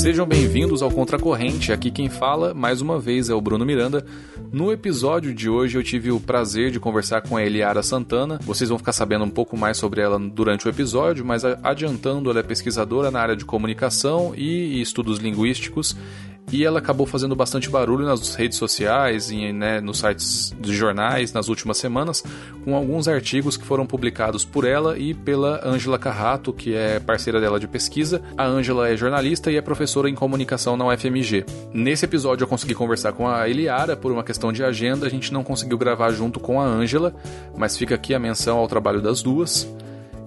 Sejam bem-vindos ao Contracorrente. Aqui quem fala, mais uma vez, é o Bruno Miranda. No episódio de hoje eu tive o prazer de conversar com a Eliara Santana. Vocês vão ficar sabendo um pouco mais sobre ela durante o episódio, mas adiantando, ela é pesquisadora na área de comunicação e estudos linguísticos e ela acabou fazendo bastante barulho nas redes sociais e né, nos sites de jornais nas últimas semanas, com alguns artigos que foram publicados por ela e pela Ângela Carrato, que é parceira dela de pesquisa. A Ângela é jornalista e é professora em comunicação na UFMG. Nesse episódio eu consegui conversar com a Eliara por uma questão de agenda, a gente não conseguiu gravar junto com a Ângela, mas fica aqui a menção ao trabalho das duas.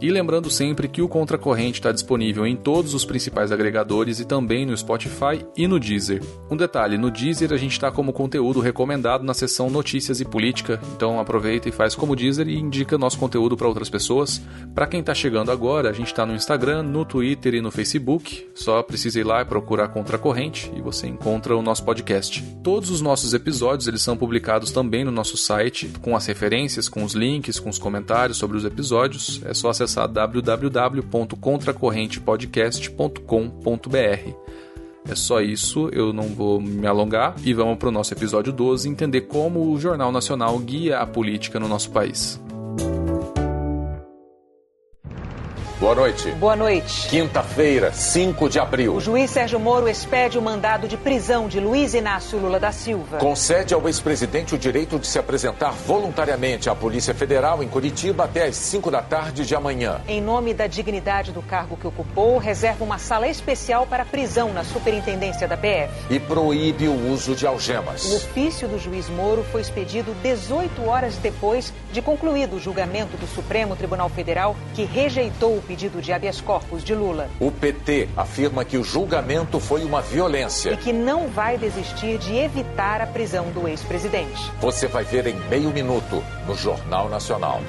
E lembrando sempre que o Contracorrente está disponível em todos os principais agregadores e também no Spotify e no Deezer. Um detalhe, no Deezer a gente está como conteúdo recomendado na seção Notícias e Política, então aproveita e faz como Deezer e indica nosso conteúdo para outras pessoas. Para quem está chegando agora, a gente está no Instagram, no Twitter e no Facebook, só precisa ir lá e procurar Contracorrente e você encontra o nosso podcast. Todos os nossos episódios eles são publicados também no nosso site, com as referências, com os links, com os comentários sobre os episódios. É só acessar acessar www.contracorrentepodcast.com.br. É só isso, eu não vou me alongar e vamos para o nosso episódio 12 entender como o Jornal Nacional guia a política no nosso país. Boa noite. Boa noite. Quinta-feira, 5 de abril. O juiz Sérgio Moro expede o mandado de prisão de Luiz Inácio Lula da Silva. Concede ao ex-presidente o direito de se apresentar voluntariamente à Polícia Federal em Curitiba até às 5 da tarde de amanhã. Em nome da dignidade do cargo que ocupou, reserva uma sala especial para prisão na Superintendência da PF. E proíbe o uso de algemas. O ofício do juiz Moro foi expedido 18 horas depois de concluído o julgamento do Supremo Tribunal Federal, que rejeitou o pedido de habeas corpus de Lula. O PT afirma que o julgamento foi uma violência. E que não vai desistir de evitar a prisão do ex-presidente. Você vai ver em meio minuto no Jornal Nacional.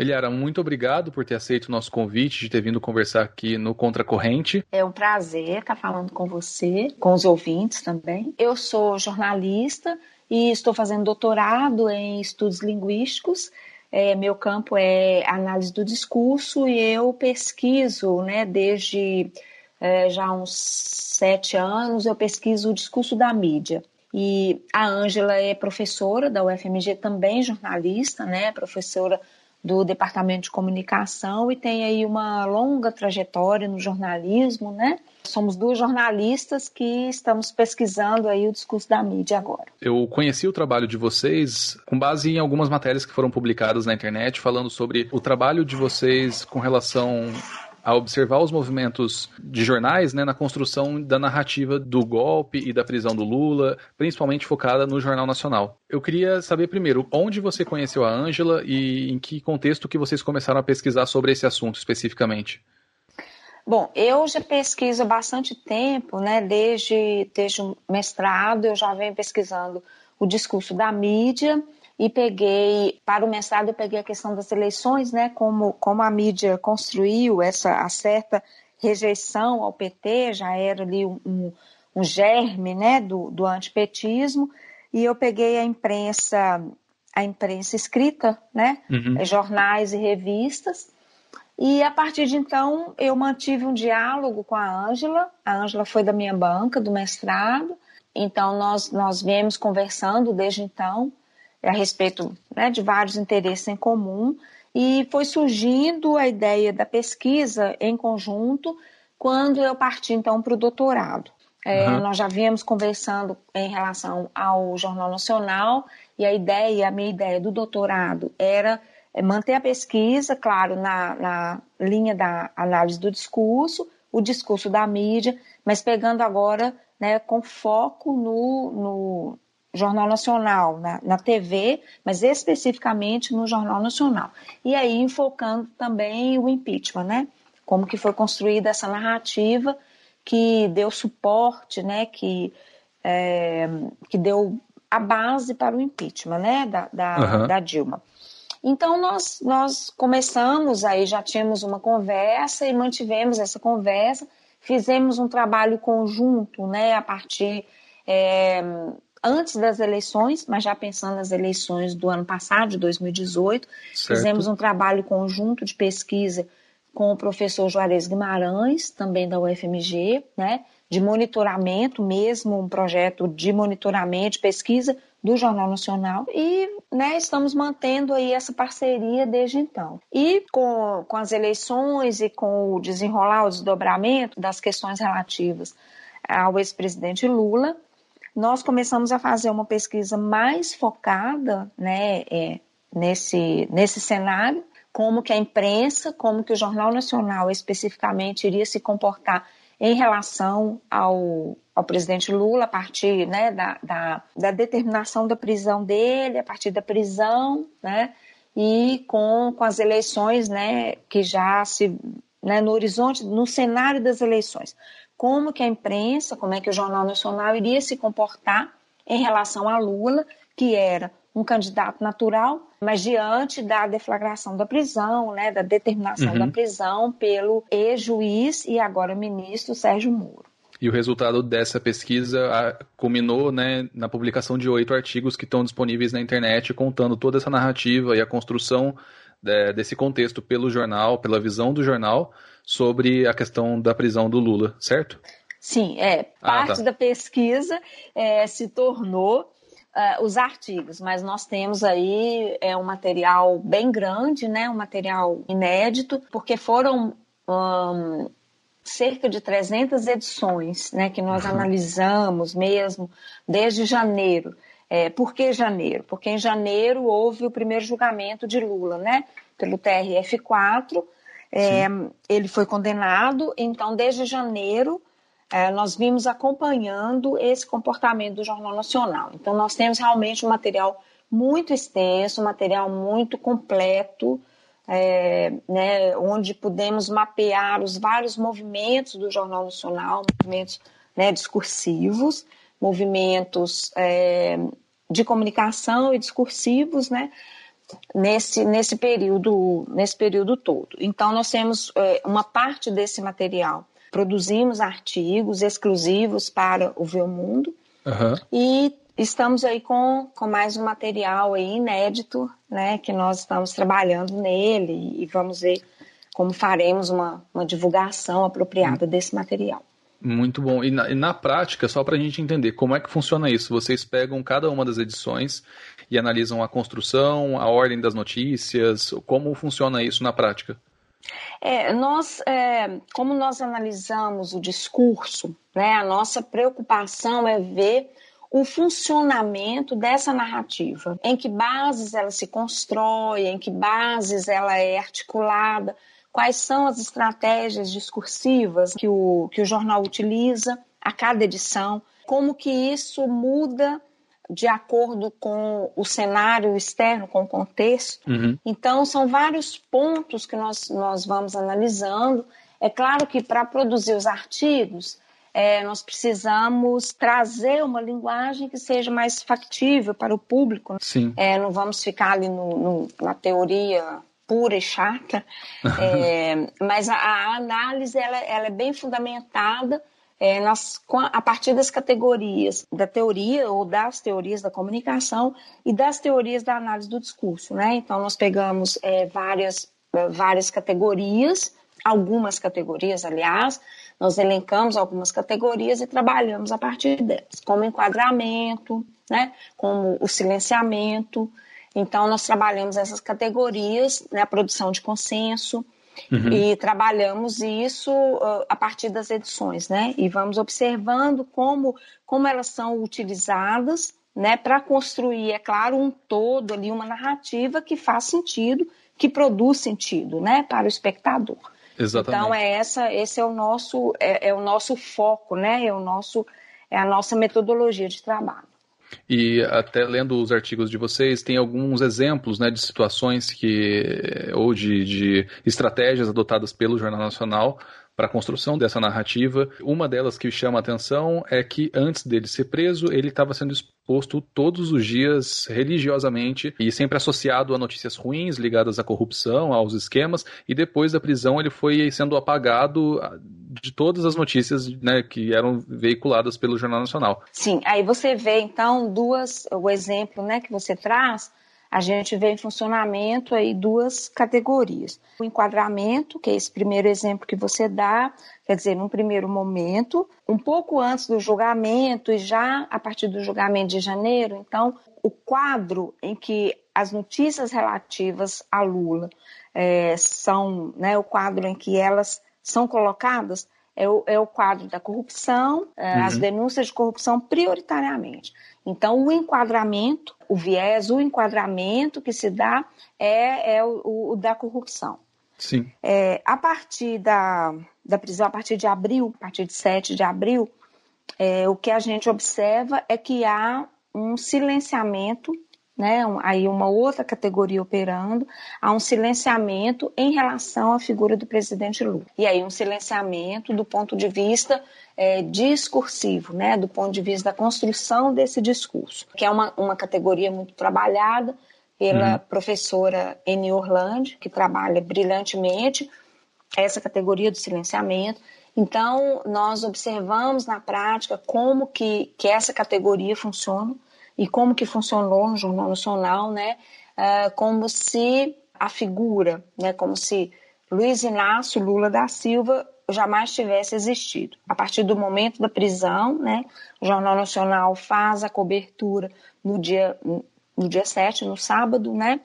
Eliara, muito obrigado por ter aceito o nosso convite, de ter vindo conversar aqui no Contracorrente. É um prazer estar falando com você, com os ouvintes também. Eu sou jornalista, e estou fazendo doutorado em estudos linguísticos. É, meu campo é análise do discurso e eu pesquiso, né, desde é, já uns sete anos, eu pesquiso o discurso da mídia. E a Ângela é professora da UFMG, também jornalista, né, professora do Departamento de Comunicação e tem aí uma longa trajetória no jornalismo, né? Somos duas jornalistas que estamos pesquisando aí o discurso da mídia agora. Eu conheci o trabalho de vocês com base em algumas matérias que foram publicadas na internet falando sobre o trabalho de vocês com relação a observar os movimentos de jornais né, na construção da narrativa do golpe e da prisão do Lula, principalmente focada no Jornal Nacional. Eu queria saber primeiro onde você conheceu a Ângela e em que contexto que vocês começaram a pesquisar sobre esse assunto especificamente. Bom, eu já pesquiso bastante tempo, né? Desde, desde o mestrado eu já venho pesquisando o discurso da mídia e peguei, para o mestrado eu peguei a questão das eleições, né? Como, como a mídia construiu essa certa rejeição ao PT, já era ali um, um germe, né? Do, do antipetismo, e eu peguei a imprensa, a imprensa escrita, né? Uhum. Jornais e revistas, e a partir de então eu mantive um diálogo com a Ângela. A Ângela foi da minha banca, do mestrado. Então nós, nós viemos conversando desde então a respeito né, de vários interesses em comum. E foi surgindo a ideia da pesquisa em conjunto quando eu parti então para o doutorado. É, uhum. Nós já viemos conversando em relação ao Jornal Nacional e a ideia, a minha ideia do doutorado era é manter a pesquisa, claro, na, na linha da análise do discurso, o discurso da mídia, mas pegando agora né, com foco no, no Jornal Nacional, na, na, TV, mas especificamente no Jornal Nacional. E aí enfocando também o impeachment, né? Como que foi construída essa narrativa que deu suporte, né? Que, é, que deu a base para o impeachment, né? Da, da, uhum. da Dilma. Então nós, nós começamos aí, já tínhamos uma conversa e mantivemos essa conversa, fizemos um trabalho conjunto, né, a partir é, antes das eleições, mas já pensando nas eleições do ano passado, de 2018. Certo. Fizemos um trabalho conjunto de pesquisa com o professor Juarez Guimarães, também da UFMG, né, de monitoramento mesmo, um projeto de monitoramento, de pesquisa do Jornal Nacional e né, estamos mantendo aí essa parceria desde então. E com, com as eleições e com o desenrolar, o desdobramento das questões relativas ao ex-presidente Lula, nós começamos a fazer uma pesquisa mais focada né, é, nesse, nesse cenário, como que a imprensa, como que o Jornal Nacional especificamente iria se comportar em relação ao, ao presidente Lula, a partir né, da, da, da, determinação da prisão dele, a partir da prisão, né, e com, com as eleições né, que já se. Né, no horizonte, no cenário das eleições. Como que a imprensa, como é que o Jornal Nacional iria se comportar em relação a Lula, que era um candidato natural, mas diante da deflagração da prisão, né, da determinação uhum. da prisão pelo ex-juiz e agora ministro Sérgio Moro. E o resultado dessa pesquisa culminou né, na publicação de oito artigos que estão disponíveis na internet, contando toda essa narrativa e a construção de, desse contexto pelo jornal, pela visão do jornal, sobre a questão da prisão do Lula, certo? Sim, é. Parte ah, tá. da pesquisa é, se tornou uh, os artigos, mas nós temos aí é, um material bem grande, né, um material inédito, porque foram um, cerca de 300 edições né, que nós uhum. analisamos mesmo desde janeiro. É, por que janeiro? Porque em janeiro houve o primeiro julgamento de Lula, né, pelo TRF4. É, ele foi condenado, então desde janeiro é, nós vimos acompanhando esse comportamento do Jornal Nacional. Então, nós temos realmente um material muito extenso, um material muito completo, é, né, onde podemos mapear os vários movimentos do Jornal Nacional, movimentos né, discursivos, movimentos é, de comunicação e discursivos, né, nesse, nesse período nesse período todo. Então nós temos é, uma parte desse material Produzimos artigos exclusivos para o Ver Mundo uhum. e estamos aí com, com mais um material aí inédito, né, que nós estamos trabalhando nele e vamos ver como faremos uma, uma divulgação apropriada desse material. Muito bom. E na, e na prática, só para a gente entender, como é que funciona isso? Vocês pegam cada uma das edições e analisam a construção, a ordem das notícias, como funciona isso na prática? É, nós, é, como nós analisamos o discurso, né, a nossa preocupação é ver o funcionamento dessa narrativa, em que bases ela se constrói, em que bases ela é articulada, quais são as estratégias discursivas que o, que o jornal utiliza a cada edição, como que isso muda de acordo com o cenário externo, com o contexto. Uhum. Então, são vários pontos que nós, nós vamos analisando. É claro que para produzir os artigos, é, nós precisamos trazer uma linguagem que seja mais factível para o público. Sim. É, não vamos ficar ali no, no, na teoria pura e chata, é, mas a, a, análise ela, ela é bem fundamentada é, nas, a partir das categorias da teoria ou das teorias da comunicação e das teorias da análise do discurso. Né? Então, nós pegamos é, várias, é, várias categorias, algumas categorias, aliás, nós elencamos algumas categorias e trabalhamos a partir delas, como enquadramento, né? como o silenciamento. Então, nós trabalhamos essas categorias, né? a produção de consenso, Uhum. E trabalhamos isso uh, a partir das edições, né? E vamos observando como, como elas são utilizadas, né? Para construir, é claro, um todo ali, uma narrativa que faz sentido, que produz sentido, né? Para o espectador. Exatamente. Então é essa, esse é o nosso, é, é o nosso foco, né? É o nosso, é a nossa metodologia de trabalho. E até lendo os artigos de vocês, tem alguns exemplos né, de situações que ou de, de estratégias adotadas pelo Jornal Nacional para a construção dessa narrativa. Uma delas que chama a atenção é que antes dele ser preso, ele estava sendo exposto todos os dias religiosamente e sempre associado a notícias ruins ligadas à corrupção, aos esquemas, e depois da prisão ele foi sendo apagado de todas as notícias né, que eram veiculadas pelo Jornal Nacional. Sim, aí você vê então duas, o exemplo né, que você traz, a gente vê em funcionamento aí duas categorias. O enquadramento, que é esse primeiro exemplo que você dá, quer dizer, num primeiro momento, um pouco antes do julgamento e já a partir do julgamento de janeiro, então, o quadro em que as notícias relativas a Lula é, são, né, o quadro em que elas são colocadas é o, é o quadro da corrupção, é, uhum. as denúncias de corrupção prioritariamente. Então, o enquadramento, o viés, o enquadramento que se dá é, é o, o da corrupção. Sim. É, a partir da, da prisão, a partir de abril, a partir de 7 de abril, é, o que a gente observa é que há um silenciamento né, aí uma outra categoria operando, há um silenciamento em relação à figura do presidente Lula. E aí um silenciamento do ponto de vista é, discursivo, né, do ponto de vista da construção desse discurso, que é uma, uma categoria muito trabalhada pela uhum. professora Eni Orlando, que trabalha brilhantemente essa categoria do silenciamento. Então, nós observamos na prática como que, que essa categoria funciona, e como que funcionou no Jornal Nacional, né? Uh, como se a figura, né? Como se Luiz Inácio Lula da Silva jamais tivesse existido. A partir do momento da prisão, né? O Jornal Nacional faz a cobertura no dia no dia 7, no sábado, né?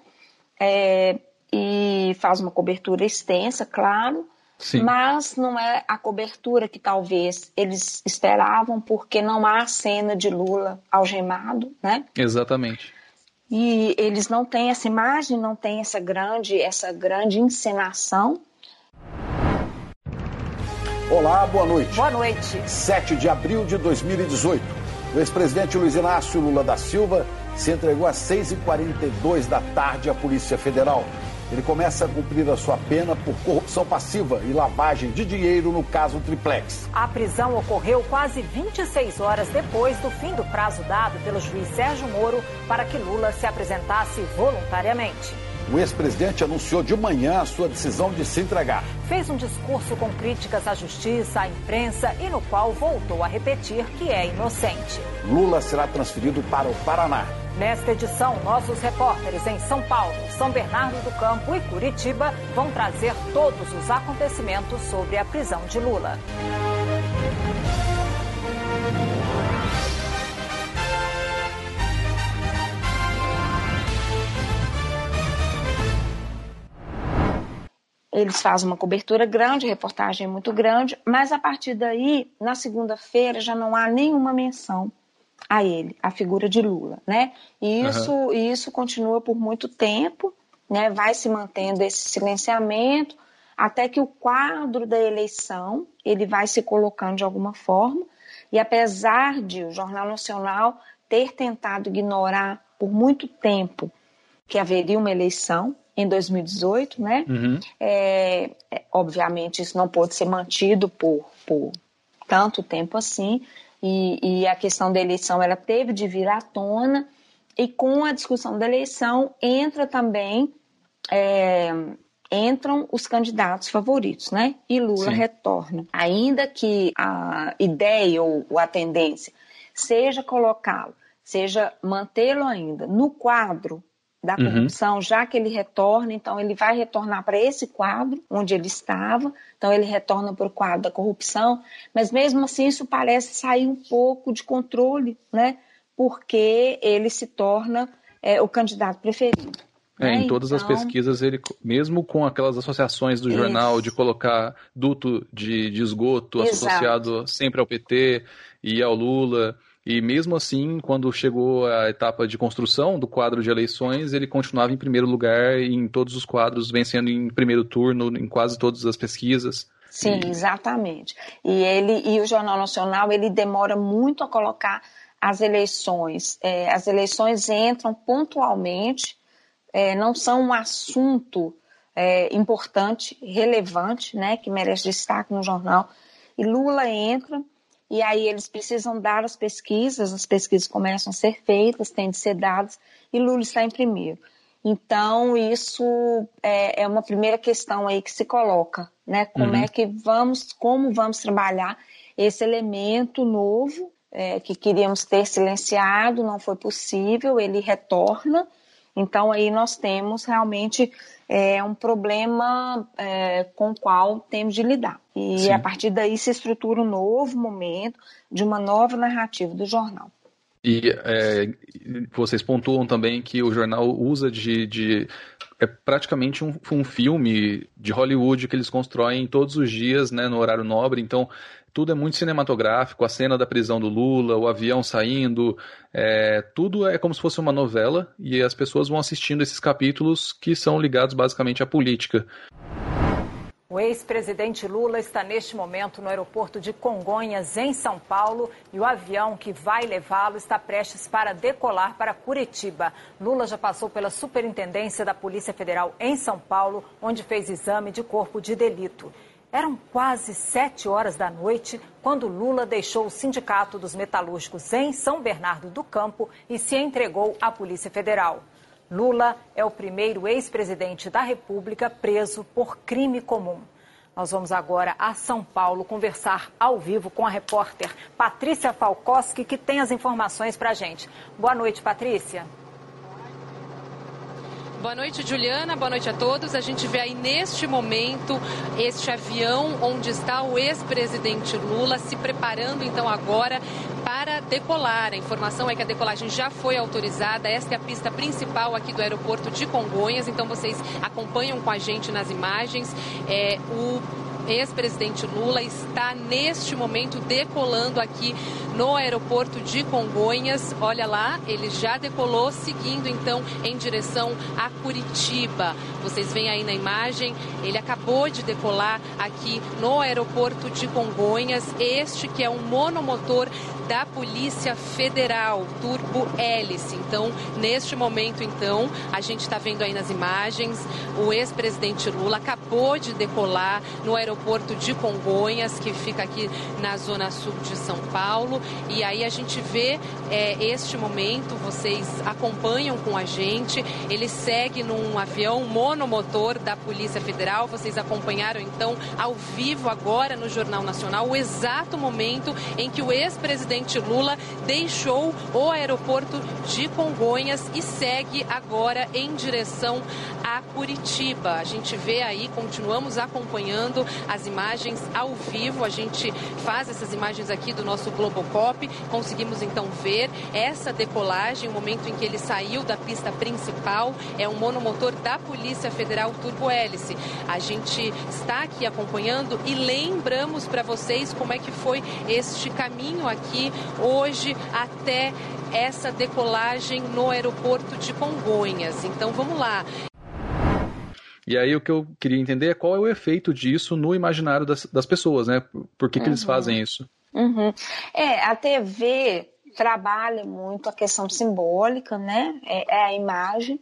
É, e faz uma cobertura extensa, claro, Sim. mas não é a cobertura que talvez eles esperavam, porque não há cena de Lula algemado, né? Exatamente. E eles não têm essa imagem, não têm essa grande, essa grande encenação. Olá, boa noite. Boa noite. 7 de abril de 2018. O ex-presidente Luiz Inácio Lula da Silva se entregou às 6h42 da tarde à Polícia Federal. Ele começa a cumprir a sua pena por corrupção passiva e lavagem de dinheiro no caso Triplex. A prisão ocorreu quase 26 horas depois do fim do prazo dado pelo juiz Sérgio Moro para que Lula se apresentasse voluntariamente. O ex-presidente anunciou de manhã a sua decisão de se entregar. Fez um discurso com críticas à justiça, à imprensa e no qual voltou a repetir que é inocente. Lula será transferido para o Paraná. Nesta edição, nossos repórteres em São Paulo, São Bernardo do Campo e Curitiba vão trazer todos os acontecimentos sobre a prisão de Lula. Eles fazem uma cobertura grande, reportagem muito grande, mas a partir daí, na segunda-feira, já não há nenhuma menção a ele, a figura de Lula, né? E isso, uhum. isso continua por muito tempo, né? Vai se mantendo esse silenciamento até que o quadro da eleição ele vai se colocando de alguma forma. E apesar de o Jornal Nacional ter tentado ignorar por muito tempo que haveria uma eleição, em 2018, né? Uhum. É, é, obviamente isso não pôde ser mantido por, por tanto tempo assim, e, e, a questão da eleição ela teve de vir à tona, e com a discussão da eleição entra também é, entram os candidatos favoritos, né? E Lula Sim. retorna. Ainda que a ideia ou a tendência seja colocá-lo, seja mantê-lo ainda no quadro da uhum. corrupção, uhum. já que ele retorna, então ele vai retornar para esse quadro onde ele estava, então ele retorna para o quadro da corrupção, mas mesmo assim isso parece sair um pouco de controle, né? Porque ele se torna é, o candidato preferido. É, em todas então... as pesquisas, ele, mesmo com aquelas associações do jornal Isso. de colocar duto de, de esgoto Exato. associado sempre ao PT e ao Lula, e mesmo assim, quando chegou a etapa de construção do quadro de eleições, ele continuava em primeiro lugar em todos os quadros, vencendo em primeiro turno em quase todas as pesquisas. Sim, e... exatamente. E ele e o Jornal Nacional ele demora muito a colocar as eleições. É, as eleições entram pontualmente, é, não são um assunto é, importante, relevante, né, que merece destaque no jornal. E Lula entra e aí eles precisam dar as pesquisas, as pesquisas começam a ser feitas, têm de ser dadas, e Lula está em primeiro. Então, isso é, é uma primeira questão aí que se coloca, né? Como uhum. é que vamos, como vamos trabalhar esse elemento novo é, que queríamos ter silenciado, não foi possível, ele retorna. Então aí nós temos realmente é, um problema é, com o qual temos de lidar. E Sim. a partir daí se estrutura um novo momento de uma nova narrativa do jornal. E é, vocês pontuam também que o jornal usa de, de é praticamente um, um, filme de Hollywood que eles constroem todos os dias, né, no horário nobre. Então, tudo é muito cinematográfico. A cena da prisão do Lula, o avião saindo, é, tudo é como se fosse uma novela e as pessoas vão assistindo esses capítulos que são ligados basicamente à política. O ex-presidente Lula está neste momento no aeroporto de Congonhas, em São Paulo, e o avião que vai levá-lo está prestes para decolar para Curitiba. Lula já passou pela Superintendência da Polícia Federal em São Paulo, onde fez exame de corpo de delito. Eram quase sete horas da noite quando Lula deixou o Sindicato dos Metalúrgicos em São Bernardo do Campo e se entregou à Polícia Federal. Lula é o primeiro ex-presidente da República preso por crime comum. Nós vamos agora a São Paulo conversar ao vivo com a repórter Patrícia Falkowski, que tem as informações para a gente. Boa noite, Patrícia. Boa noite, Juliana. Boa noite a todos. A gente vê aí neste momento este avião onde está o ex-presidente Lula se preparando então agora para decolar. A informação é que a decolagem já foi autorizada. Esta é a pista principal aqui do aeroporto de Congonhas. Então vocês acompanham com a gente nas imagens. É, o ex-presidente Lula está neste momento decolando aqui no aeroporto de Congonhas. Olha lá, ele já decolou, seguindo então em direção a Curitiba. Vocês veem aí na imagem, ele acabou de decolar aqui no aeroporto de Congonhas. Este que é um monomotor da Polícia Federal, Turbo Hélice. Então, neste momento, então, a gente está vendo aí nas imagens, o ex-presidente Lula acabou de decolar no aeroporto de Congonhas, que fica aqui na zona sul de São Paulo. E aí a gente vê é, este momento, vocês acompanham com a gente. Ele segue num avião monomotor da Polícia Federal. Vocês acompanharam então ao vivo agora no Jornal Nacional o exato momento em que o ex-presidente Lula deixou o aeroporto de Congonhas e segue agora em direção a Curitiba. A gente vê aí, continuamos acompanhando as imagens ao vivo. A gente faz essas imagens aqui do nosso Globocop. Conseguimos então ver essa decolagem, o momento em que ele saiu da pista principal. É um monomotor da Polícia Federal Turbo Hélice. A gente está aqui acompanhando e lembramos para vocês como é que foi este caminho aqui hoje até essa decolagem no aeroporto de Congonhas. Então vamos lá. E aí o que eu queria entender é qual é o efeito disso no imaginário das, das pessoas, né? Por que, uhum. que eles uhum. fazem isso? Uhum. É, a TV trabalha muito a questão simbólica, né? É, é a imagem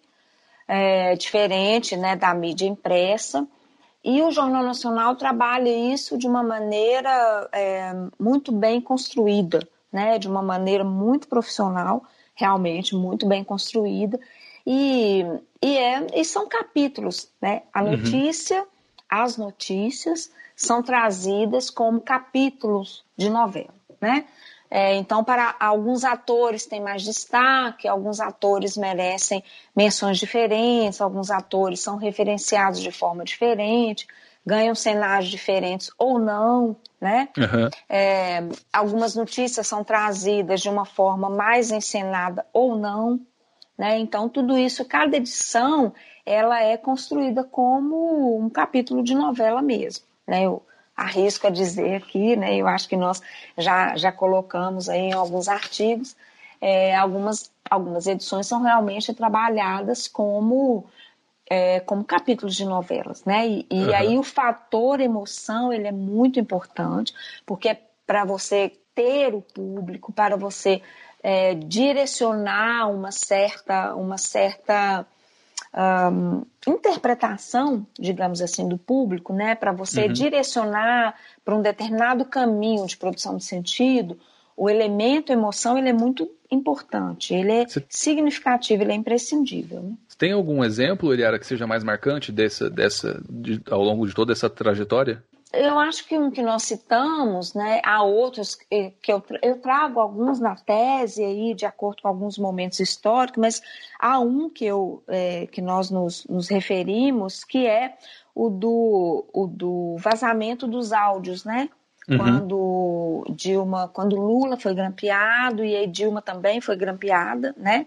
é, diferente, né, da mídia impressa. E o Jornal Nacional trabalha isso de uma maneira é, muito bem construída, né? De uma maneira muito profissional, realmente muito bem construída. E, e, é, e são capítulos, né? A uhum. notícia, uhum. As notícias são trazidas como capítulos de novela, né? É, então, para alguns atores tem mais destaque, alguns atores merecem menções diferentes, alguns atores são referenciados de forma diferente, ganham cenários diferentes ou não, né? Uhum. É, algumas notícias são trazidas de uma forma mais encenada ou não, né? Então, tudo isso, cada edição, ela é construída como um capítulo de novela mesmo. Né? Eu arrisco a dizer aqui, né? eu acho que nós já, já colocamos aí em alguns artigos, é, algumas, algumas edições são realmente trabalhadas como, é, como capítulos de novelas. Né? E, e uhum. aí o fator emoção ele é muito importante, porque é para você ter o público, para você é, direcionar uma certa, uma certa um, interpretação, digamos assim, do público, né, para você uhum. direcionar para um determinado caminho de produção de sentido, o elemento emoção ele é muito importante, ele é Você... significativo, ele é imprescindível. Né? Tem algum exemplo, Eliara, que seja mais marcante dessa, dessa, de, ao longo de toda essa trajetória? Eu acho que um que nós citamos, né, há outros que eu, eu trago alguns na tese aí, de acordo com alguns momentos históricos, mas há um que, eu, é, que nós nos, nos referimos, que é o do, o do vazamento dos áudios, né? Uhum. Quando Dilma, quando Lula foi grampeado e aí Dilma também foi grampeada, né?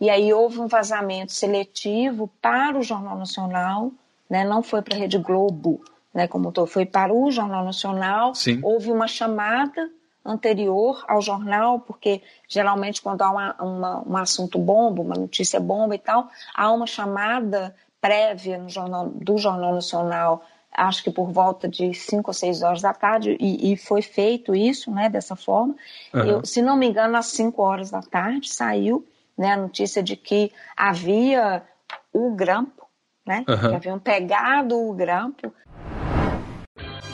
E aí houve um vazamento seletivo para o Jornal Nacional, né? Não foi para a Rede Globo, né? Como foi para o Jornal Nacional. Sim. Houve uma chamada anterior ao jornal, porque geralmente quando há uma, uma, um assunto bomba, uma notícia bomba e tal, há uma chamada prévia no jornal, do Jornal Nacional acho que por volta de 5 ou 6 horas da tarde, e, e, foi feito isso, né, dessa forma. Uhum. Eu, se não me engano, às 5 horas da tarde saiu né, a notícia de que havia o grampo, né, uhum. que haviam pegado o grampo.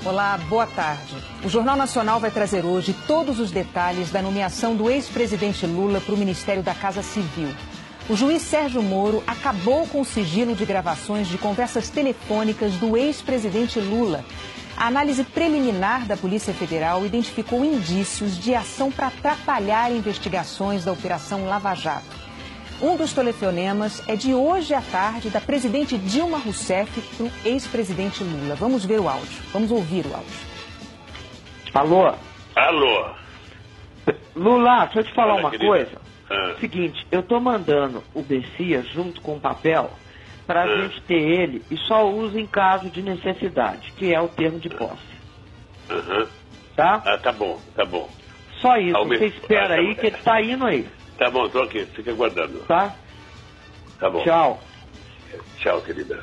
Olá, boa tarde. O Jornal Nacional vai trazer hoje todos os detalhes da nomeação do ex-presidente Lula para o Ministério da Casa Civil. O juiz Sérgio Moro acabou com o sigilo de gravações de conversas telefônicas do ex-presidente Lula. A análise preliminar da Polícia Federal identificou indícios de ação para atrapalhar investigações da Operação Lava Jato. Um dos telefonemas é de hoje à tarde da presidente Dilma Rousseff para o ex-presidente Lula. Vamos ver o áudio. Vamos ouvir o áudio. Alô? Alô? Lula, deixa eu te falar Olha, uma querida. coisa. Ah. Seguinte, eu tô mandando o Bessias junto com o papel para a ah. gente ter ele e só usa em caso de necessidade, que é o termo de posse. Uhum. Tá? Ah, tá bom, tá bom. Só isso, você espera ah, tá aí que ele tá indo aí. Tá bom, tô aqui, fica aguardando. Tá? Tá bom. Tchau. Tchau, querida.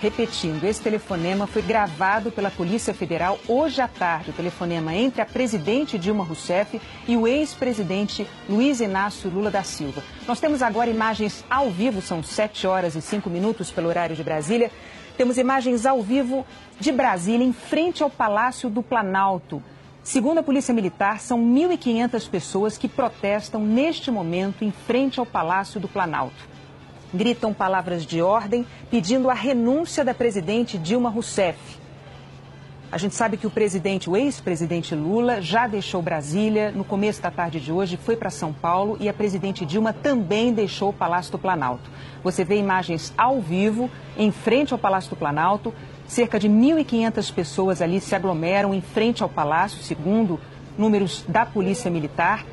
Repetindo, esse telefonema foi gravado pela Polícia Federal hoje à tarde. O telefonema entre a presidente Dilma Rousseff e o ex-presidente Luiz Inácio Lula da Silva. Nós temos agora imagens ao vivo, são 7 horas e 5 minutos pelo horário de Brasília. Temos imagens ao vivo de Brasília, em frente ao Palácio do Planalto. Segundo a Polícia Militar, são 1.500 pessoas que protestam neste momento em frente ao Palácio do Planalto gritam palavras de ordem pedindo a renúncia da presidente Dilma Rousseff. A gente sabe que o presidente, o ex-presidente Lula, já deixou Brasília no começo da tarde de hoje, foi para São Paulo e a presidente Dilma também deixou o Palácio do Planalto. Você vê imagens ao vivo em frente ao Palácio do Planalto. Cerca de 1.500 pessoas ali se aglomeram em frente ao palácio, segundo números da Polícia Militar,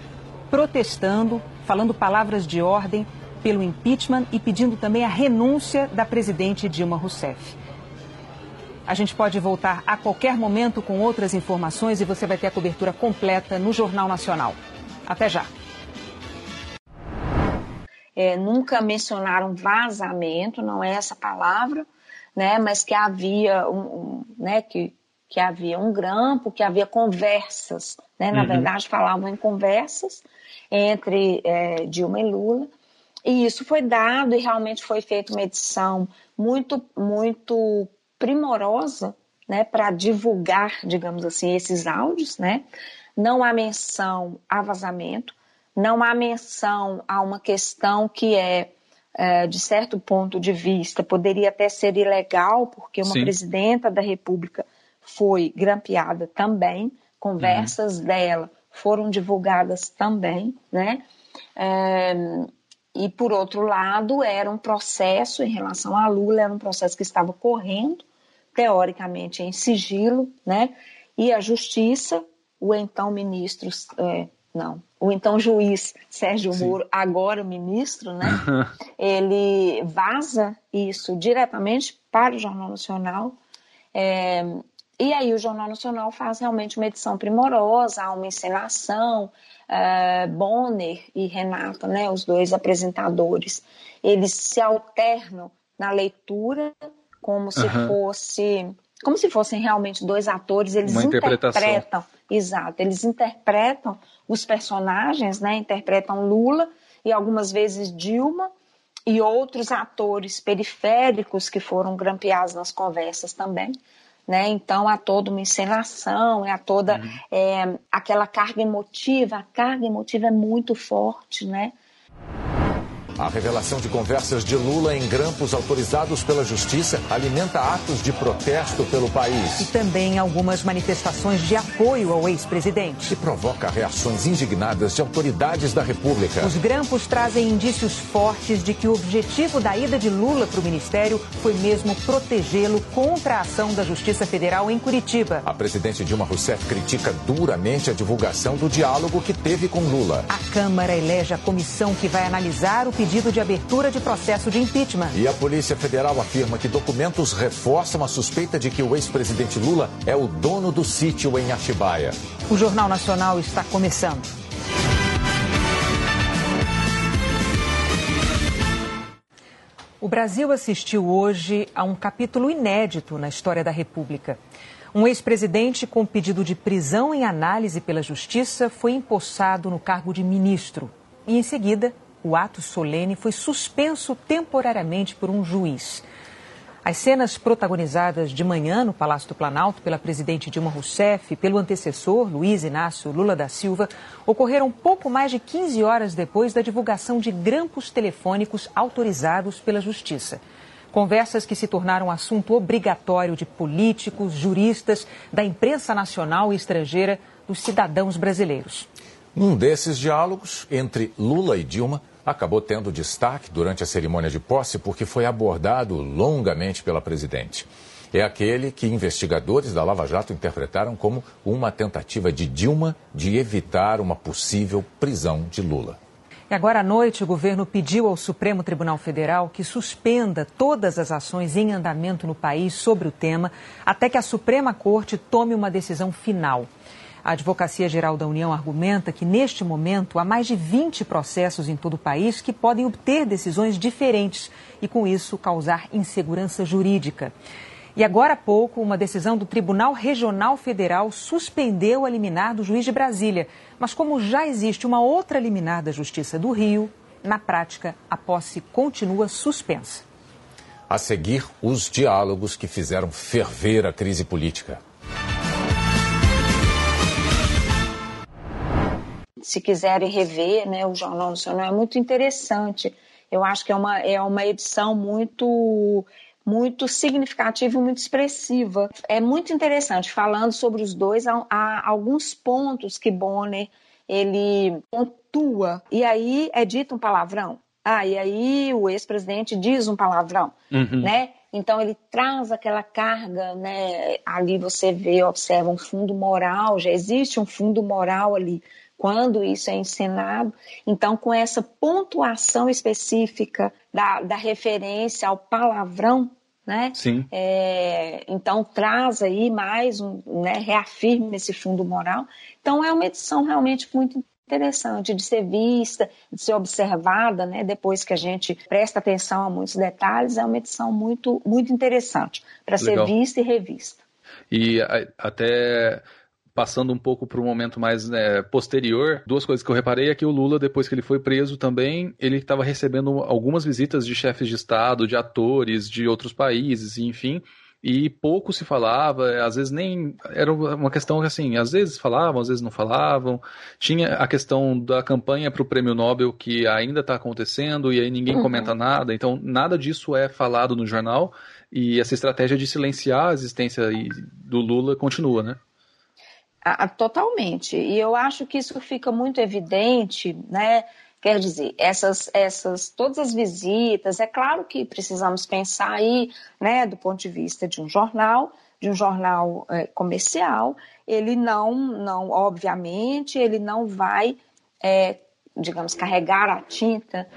protestando, falando palavras de ordem pelo impeachment e pedindo também a renúncia da presidente Dilma Rousseff. A gente pode voltar a qualquer momento com outras informações e você vai ter a cobertura completa no Jornal Nacional. Até já. É, nunca mencionaram vazamento, não é essa palavra, né, mas que havia um, um né, que, que havia um grampo, que havia conversas, né, na uhum. verdade falavam em conversas entre é, Dilma e Lula, e isso foi dado e realmente foi feita uma edição muito, muito primorosa, né, para divulgar, digamos assim, esses áudios, né? Não há menção a vazamento, não há menção a uma questão que é, é de certo ponto de vista, poderia até ser ilegal, porque uma Sim. presidenta da República foi grampeada também, conversas uhum. dela foram divulgadas também, né? É, e, por outro lado, era um processo, em relação a Lula, era um processo que estava correndo, teoricamente em sigilo, né? E a justiça, o então ministro, é, não, o então juiz Sérgio Sim. Moro, agora ministro, né? ele vaza isso diretamente para o Jornal Nacional. É, e aí o Jornal Nacional faz realmente uma edição primorosa, uma encenação, uh, Bonner e Renata, né, os dois apresentadores, eles se alternam na leitura como se uhum. fosse como se fossem realmente dois atores, eles interpretam, exato, eles interpretam os personagens, né, interpretam Lula e algumas vezes Dilma e outros atores periféricos que foram grampeados nas conversas também, né? Então há toda uma encenação, há toda uhum. é, aquela carga emotiva, a carga emotiva é muito forte, né? A revelação de conversas de Lula em grampos autorizados pela Justiça alimenta atos de protesto pelo país. E também algumas manifestações de apoio ao ex-presidente. E provoca reações indignadas de autoridades da República. Os grampos trazem indícios fortes de que o objetivo da ida de Lula para o ministério foi mesmo protegê-lo contra a ação da Justiça Federal em Curitiba. A presidente Dilma Rousseff critica duramente a divulgação do diálogo que teve com Lula. A Câmara elege a comissão que vai analisar o pedido pedido de abertura de processo de impeachment. E a Polícia Federal afirma que documentos reforçam a suspeita de que o ex-presidente Lula é o dono do sítio em Atibaia. O Jornal Nacional está começando. O Brasil assistiu hoje a um capítulo inédito na história da República. Um ex-presidente com pedido de prisão em análise pela Justiça foi empossado no cargo de ministro e, em seguida, o ato solene foi suspenso temporariamente por um juiz. As cenas protagonizadas de manhã no Palácio do Planalto pela presidente Dilma Rousseff e pelo antecessor Luiz Inácio Lula da Silva ocorreram pouco mais de 15 horas depois da divulgação de grampos telefônicos autorizados pela Justiça. Conversas que se tornaram assunto obrigatório de políticos, juristas, da imprensa nacional e estrangeira, dos cidadãos brasileiros. Um desses diálogos entre Lula e Dilma acabou tendo destaque durante a cerimônia de posse porque foi abordado longamente pela presidente. É aquele que investigadores da Lava Jato interpretaram como uma tentativa de Dilma de evitar uma possível prisão de Lula. E agora à noite, o governo pediu ao Supremo Tribunal Federal que suspenda todas as ações em andamento no país sobre o tema, até que a Suprema Corte tome uma decisão final. A Advocacia Geral da União argumenta que, neste momento, há mais de 20 processos em todo o país que podem obter decisões diferentes e, com isso, causar insegurança jurídica. E agora há pouco, uma decisão do Tribunal Regional Federal suspendeu a liminar do juiz de Brasília. Mas, como já existe uma outra liminar da Justiça do Rio, na prática, a posse continua suspensa. A seguir, os diálogos que fizeram ferver a crise política. Se quiserem rever, né, o Jornal Nacional é muito interessante. Eu acho que é uma, é uma edição muito muito significativa e muito expressiva. É muito interessante, falando sobre os dois, há, há alguns pontos que Bonner ele pontua, e aí é dito um palavrão. Ah, e aí o ex-presidente diz um palavrão, uhum. né? Então ele traz aquela carga, né? Ali você vê, observa um fundo moral, já existe um fundo moral ali quando isso é ensinado. Então, com essa pontuação específica da, da referência ao palavrão, né? Sim. É, então, traz aí mais um, né, reafirma esse fundo moral. Então, é uma edição realmente muito interessante de ser vista, de ser observada, né? Depois que a gente presta atenção a muitos detalhes, é uma edição muito, muito interessante para ser vista e revista. E até passando um pouco para um momento mais né, posterior, duas coisas que eu reparei é que o Lula, depois que ele foi preso também, ele estava recebendo algumas visitas de chefes de Estado, de atores de outros países, enfim, e pouco se falava, às vezes nem era uma questão assim, às vezes falavam, às vezes não falavam. Tinha a questão da campanha para o Prêmio Nobel que ainda está acontecendo e aí ninguém uhum. comenta nada. Então nada disso é falado no jornal e essa estratégia de silenciar a existência do Lula continua, né? Totalmente. E eu acho que isso fica muito evidente, né? Quer dizer, essas, essas, todas as visitas, é claro que precisamos pensar aí, né, do ponto de vista de um jornal, de um jornal é, comercial, ele não, não, obviamente, ele não vai, é, digamos, carregar a tinta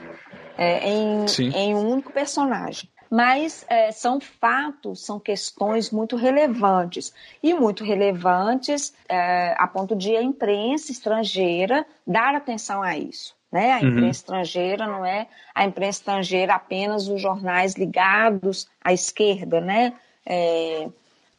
é, em, em um único personagem mas é, são fatos, são questões muito relevantes e muito relevantes é, a ponto de a imprensa estrangeira dar atenção a isso. Né? A uhum. imprensa uhum. estrangeira não é a imprensa estrangeira apenas os jornais ligados à esquerda, né? É,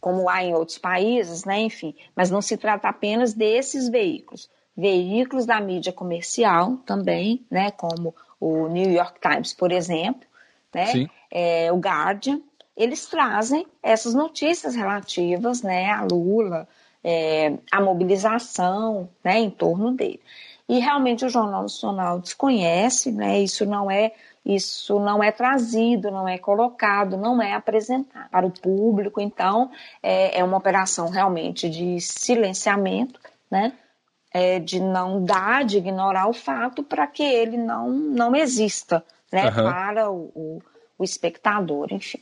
como há em outros países, né? enfim, mas não se trata apenas desses veículos. Veículos da mídia comercial também, né? como o New York Times, por exemplo, né? É, o Guardian, eles trazem essas notícias relativas né, a Lula, é, a mobilização né, em torno dele. E realmente o Jornal Nacional desconhece, né, isso não é isso não é trazido, não é colocado, não é apresentado para o público. Então, é, é uma operação realmente de silenciamento, né? É, de não dar, de ignorar o fato para que ele não, não exista né? Uhum. para o, o, o espectador, enfim.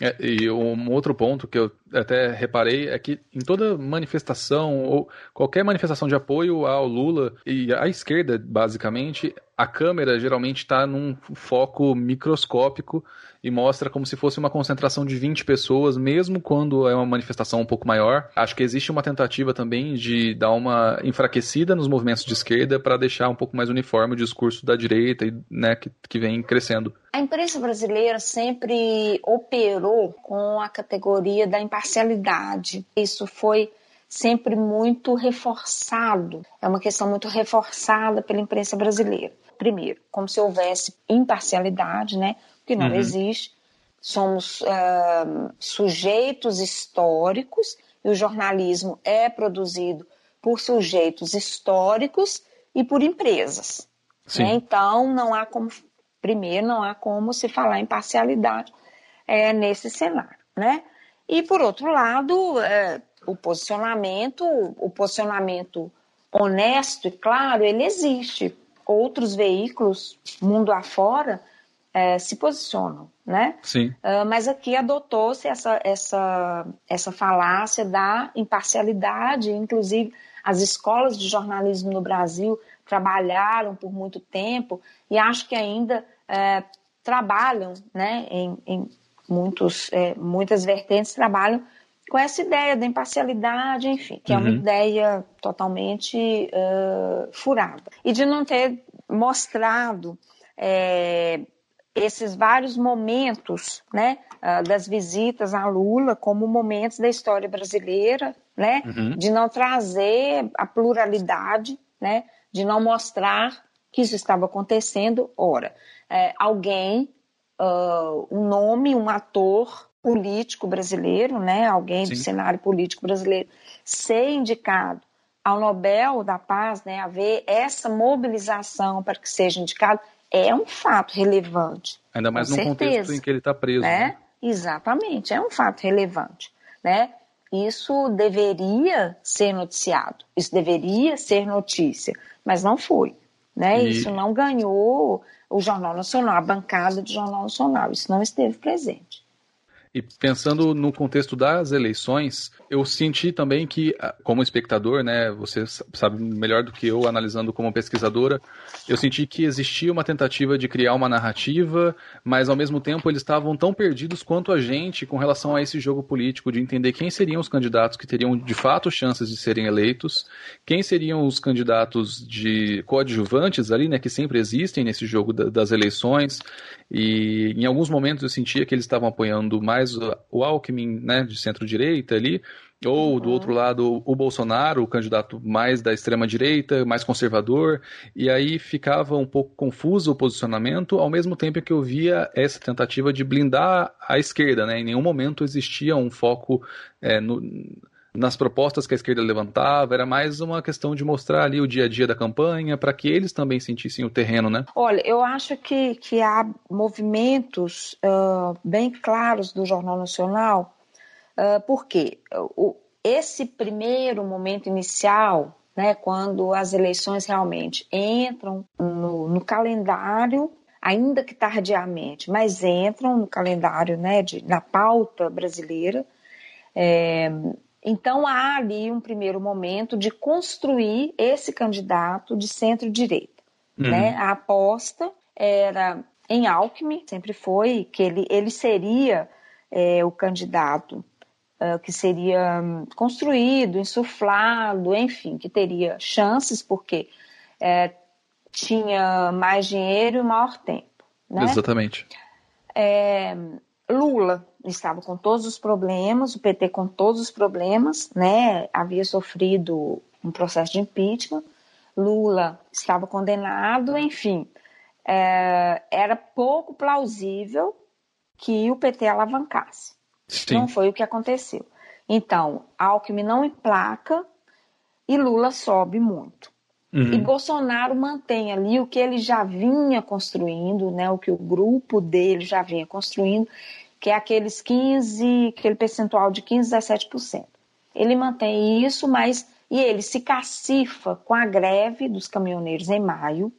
É, e um outro ponto que eu até reparei é que em toda manifestação ou qualquer manifestação de apoio ao Lula e à esquerda, basicamente, a câmera geralmente está num foco microscópico e mostra como se fosse uma concentração de 20 pessoas, mesmo quando é uma manifestação um pouco maior. Acho que existe uma tentativa também de dar uma enfraquecida nos movimentos de esquerda para deixar um pouco mais uniforme o discurso da direita, né, que, que vem crescendo. A imprensa brasileira sempre operou com a categoria da imparcialidade. Isso foi sempre muito reforçado. É uma questão muito reforçada pela imprensa brasileira. Primeiro, como se houvesse imparcialidade, né? Que não uhum. existe. Somos uh, sujeitos históricos e o jornalismo é produzido por sujeitos históricos e por empresas. Né? Então, não há como, primeiro, não há como se falar em parcialidade é, nesse cenário. Né? E, por outro lado, é, o posicionamento, o posicionamento honesto e claro, ele existe. Outros veículos, mundo afora, é, se posicionam, né? Sim. Uh, mas aqui adotou-se essa, essa, essa falácia da imparcialidade, inclusive as escolas de jornalismo no Brasil trabalharam por muito tempo e acho que ainda é, trabalham, né, em, em muitos, é, muitas vertentes trabalham com essa ideia da imparcialidade, enfim, que uhum. é uma uhum. ideia totalmente uh, furada. E de não ter mostrado é, esses vários momentos, né, ah, das visitas a Lula como momentos da história brasileira, né, uhum. de não trazer a pluralidade, né, de não mostrar que isso estava acontecendo. Ora, é, alguém, uh, um nome, um ator político brasileiro, né, alguém Sim. do cenário político brasileiro, ser indicado ao Nobel da Paz, né, haver essa mobilização para que seja indicado, é um fato relevante. Ainda mais num certeza, contexto em que ele está preso. Né? né? Exatamente, é um fato relevante. Né? Isso deveria ser noticiado, isso deveria ser notícia, mas não foi. Né? E... Isso não ganhou o Jornal Nacional, a bancada do Jornal Nacional, isso não esteve presente. E pensando no contexto das eleições, eu senti também que, ah, como espectador, né, você sabe melhor do que eu, analisando como pesquisadora, eu senti que existia uma tentativa de criar uma narrativa, mas ao mesmo tempo eles estavam tão perdidos quanto a gente com relação a esse jogo político, de entender quem seriam os candidatos que teriam de fato chances de serem eleitos, quem seriam os candidatos de coadjuvantes ali, né, que sempre existem nesse jogo das eleições, e em alguns momentos eu sentia que eles estavam apoiando mais o Alckmin, né, de centro-direita ali, ou do outro lado o Bolsonaro, o candidato mais da extrema direita, mais conservador, e aí ficava um pouco confuso o posicionamento, ao mesmo tempo que eu via essa tentativa de blindar a esquerda, né? Em nenhum momento existia um foco é, no, nas propostas que a esquerda levantava, era mais uma questão de mostrar ali o dia a dia da campanha, para que eles também sentissem o terreno, né? Olha, eu acho que, que há movimentos uh, bem claros do Jornal Nacional, uh, porque o, esse primeiro momento inicial, né, quando as eleições realmente entram no, no calendário ainda que tardiamente, mas entram no calendário, né, de, na pauta brasileira. É, então, há ali um primeiro momento de construir esse candidato de centro-direita. Uhum. Né? A aposta era em Alckmin, sempre foi, que ele, ele seria é, o candidato uh, que seria um, construído, insuflado, enfim, que teria chances, porque é, tinha mais dinheiro e maior tempo. Né? Exatamente. É, Lula estava com todos os problemas, o PT com todos os problemas, né? Havia sofrido um processo de impeachment, Lula estava condenado, enfim, é, era pouco plausível que o PT alavancasse. Sim. Não foi o que aconteceu. Então, Alckmin não emplaca e Lula sobe muito. Uhum. E Bolsonaro mantém ali o que ele já vinha construindo, né, o que o grupo dele já vinha construindo, que é aqueles 15, aquele percentual de 15 a 17%. Ele mantém isso, mas e ele se cacifa com a greve dos caminhoneiros em maio,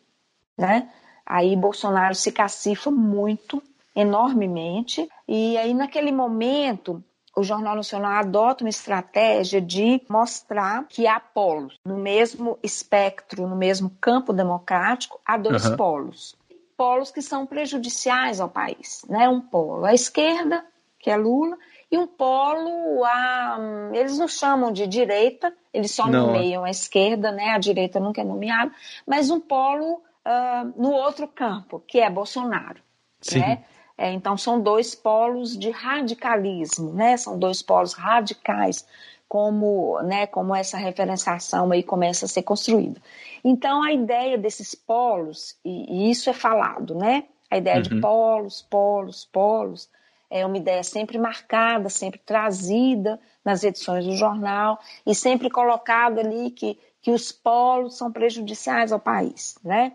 né? Aí Bolsonaro se cacifa muito, enormemente, e aí naquele momento o Jornal Nacional adota uma estratégia de mostrar que há polos. No mesmo espectro, no mesmo campo democrático, há dois uhum. polos. Polos que são prejudiciais ao país. Né? Um polo à esquerda, que é Lula, e um polo a. Eles não chamam de direita, eles só não. nomeiam a esquerda, né? a direita nunca é nomeada, mas um polo uh, no outro campo, que é Bolsonaro. Sim. Né? É, então, são dois polos de radicalismo, né? São dois polos radicais, como, né, como essa referenciação aí começa a ser construída. Então, a ideia desses polos, e, e isso é falado, né? A ideia uhum. de polos, polos, polos, é uma ideia sempre marcada, sempre trazida nas edições do jornal e sempre colocado ali que, que os polos são prejudiciais ao país, né?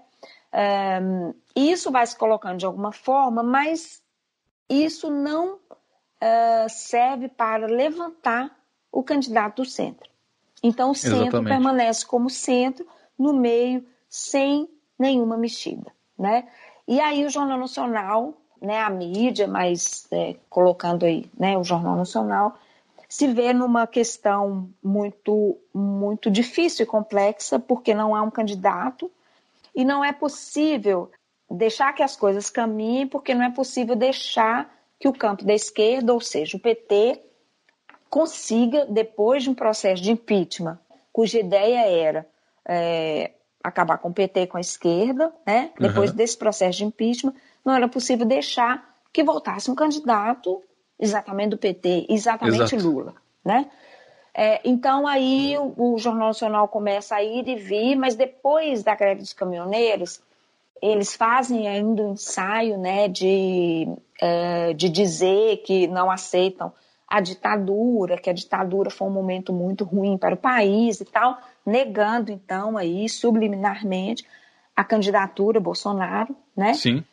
Um, isso vai se colocando de alguma forma, mas isso não uh, serve para levantar o candidato do centro. Então, o centro Exatamente. permanece como centro, no meio, sem nenhuma mexida. Né? E aí o Jornal Nacional, né, a mídia, mas é, colocando aí né, o Jornal Nacional, se vê numa questão muito, muito difícil e complexa, porque não há um candidato, e não é possível deixar que as coisas caminhem, porque não é possível deixar que o campo da esquerda, ou seja, o PT, consiga, depois de um processo de impeachment, cuja ideia era é, acabar com o PT com a esquerda, né? depois uhum. desse processo de impeachment, não era possível deixar que voltasse um candidato exatamente do PT, exatamente Exato. Lula. Né? É, então aí o, o, Jornal Nacional começa a ir e vir, mas depois da greve dos caminhoneiros, eles fazem ainda um ensaio né, de, é, de dizer que não aceitam a ditadura, que a ditadura foi um momento muito ruim para o país e tal, negando então aí subliminarmente a candidatura Bolsonaro, né? Sim.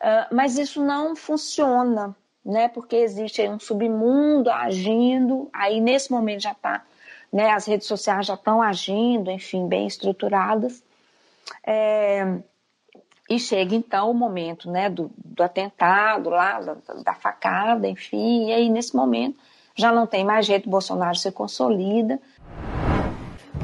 Uh, mas isso não funciona, né? Porque existe um submundo agindo, aí nesse momento já está, né? As redes sociais já estão agindo, enfim, bem estruturadas. É, e chega então o momento né, do, do atentado lá, da, da, facada, enfim, e aí nesse momento já não tem mais jeito, Bolsonaro se consolida,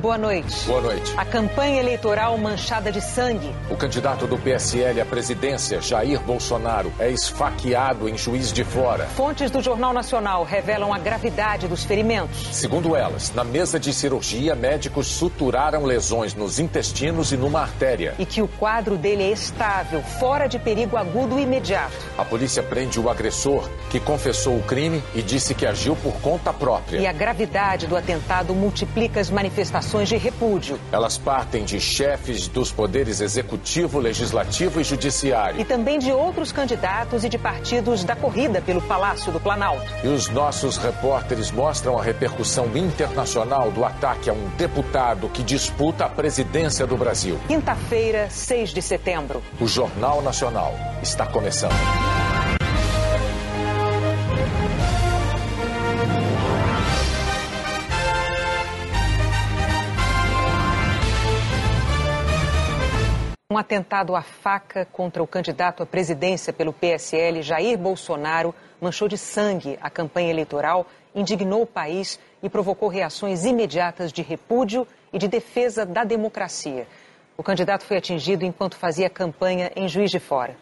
Boa noite. Boa noite. A campanha eleitoral manchada de sangue. O candidato do PSL à presidência, Jair Bolsonaro, é esfaqueado em Juiz de Fora. Fontes do Jornal Nacional revelam a gravidade dos ferimentos. Segundo elas, na mesa de cirurgia, médicos suturaram lesões nos intestinos e numa artéria. E que o quadro dele é estável, fora de perigo agudo imediato. A polícia prende o agressor, que confessou o crime e disse que agiu por conta própria. E a gravidade do atentado multiplica as manifestações de repúdio. Elas partem de chefes dos poderes executivo, legislativo e judiciário. E também de outros candidatos e de partidos da corrida pelo Palácio do Planalto. E os nossos repórteres mostram a repercussão internacional do ataque a um deputado que disputa a presidência do Brasil. Quinta-feira, 6 de setembro. O Jornal Nacional está começando. Um atentado à faca contra o candidato à presidência pelo PSL, Jair Bolsonaro, manchou de sangue a campanha eleitoral, indignou o país e provocou reações imediatas de repúdio e de defesa da democracia. O candidato foi atingido enquanto fazia campanha em Juiz de Fora.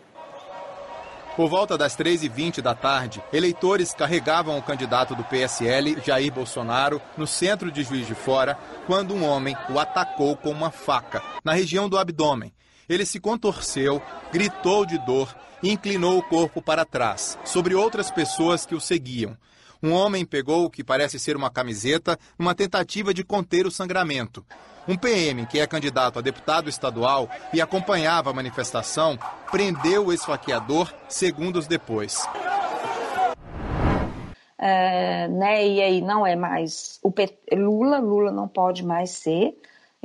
Por volta das 3h20 da tarde, eleitores carregavam o candidato do PSL, Jair Bolsonaro, no centro de Juiz de Fora, quando um homem o atacou com uma faca, na região do abdômen. Ele se contorceu, gritou de dor e inclinou o corpo para trás, sobre outras pessoas que o seguiam. Um homem pegou o que parece ser uma camiseta numa tentativa de conter o sangramento. Um PM, que é candidato a deputado estadual e acompanhava a manifestação, prendeu o esfaqueador segundos depois. é, né? E aí não é mais o Lula, Lula não pode mais ser.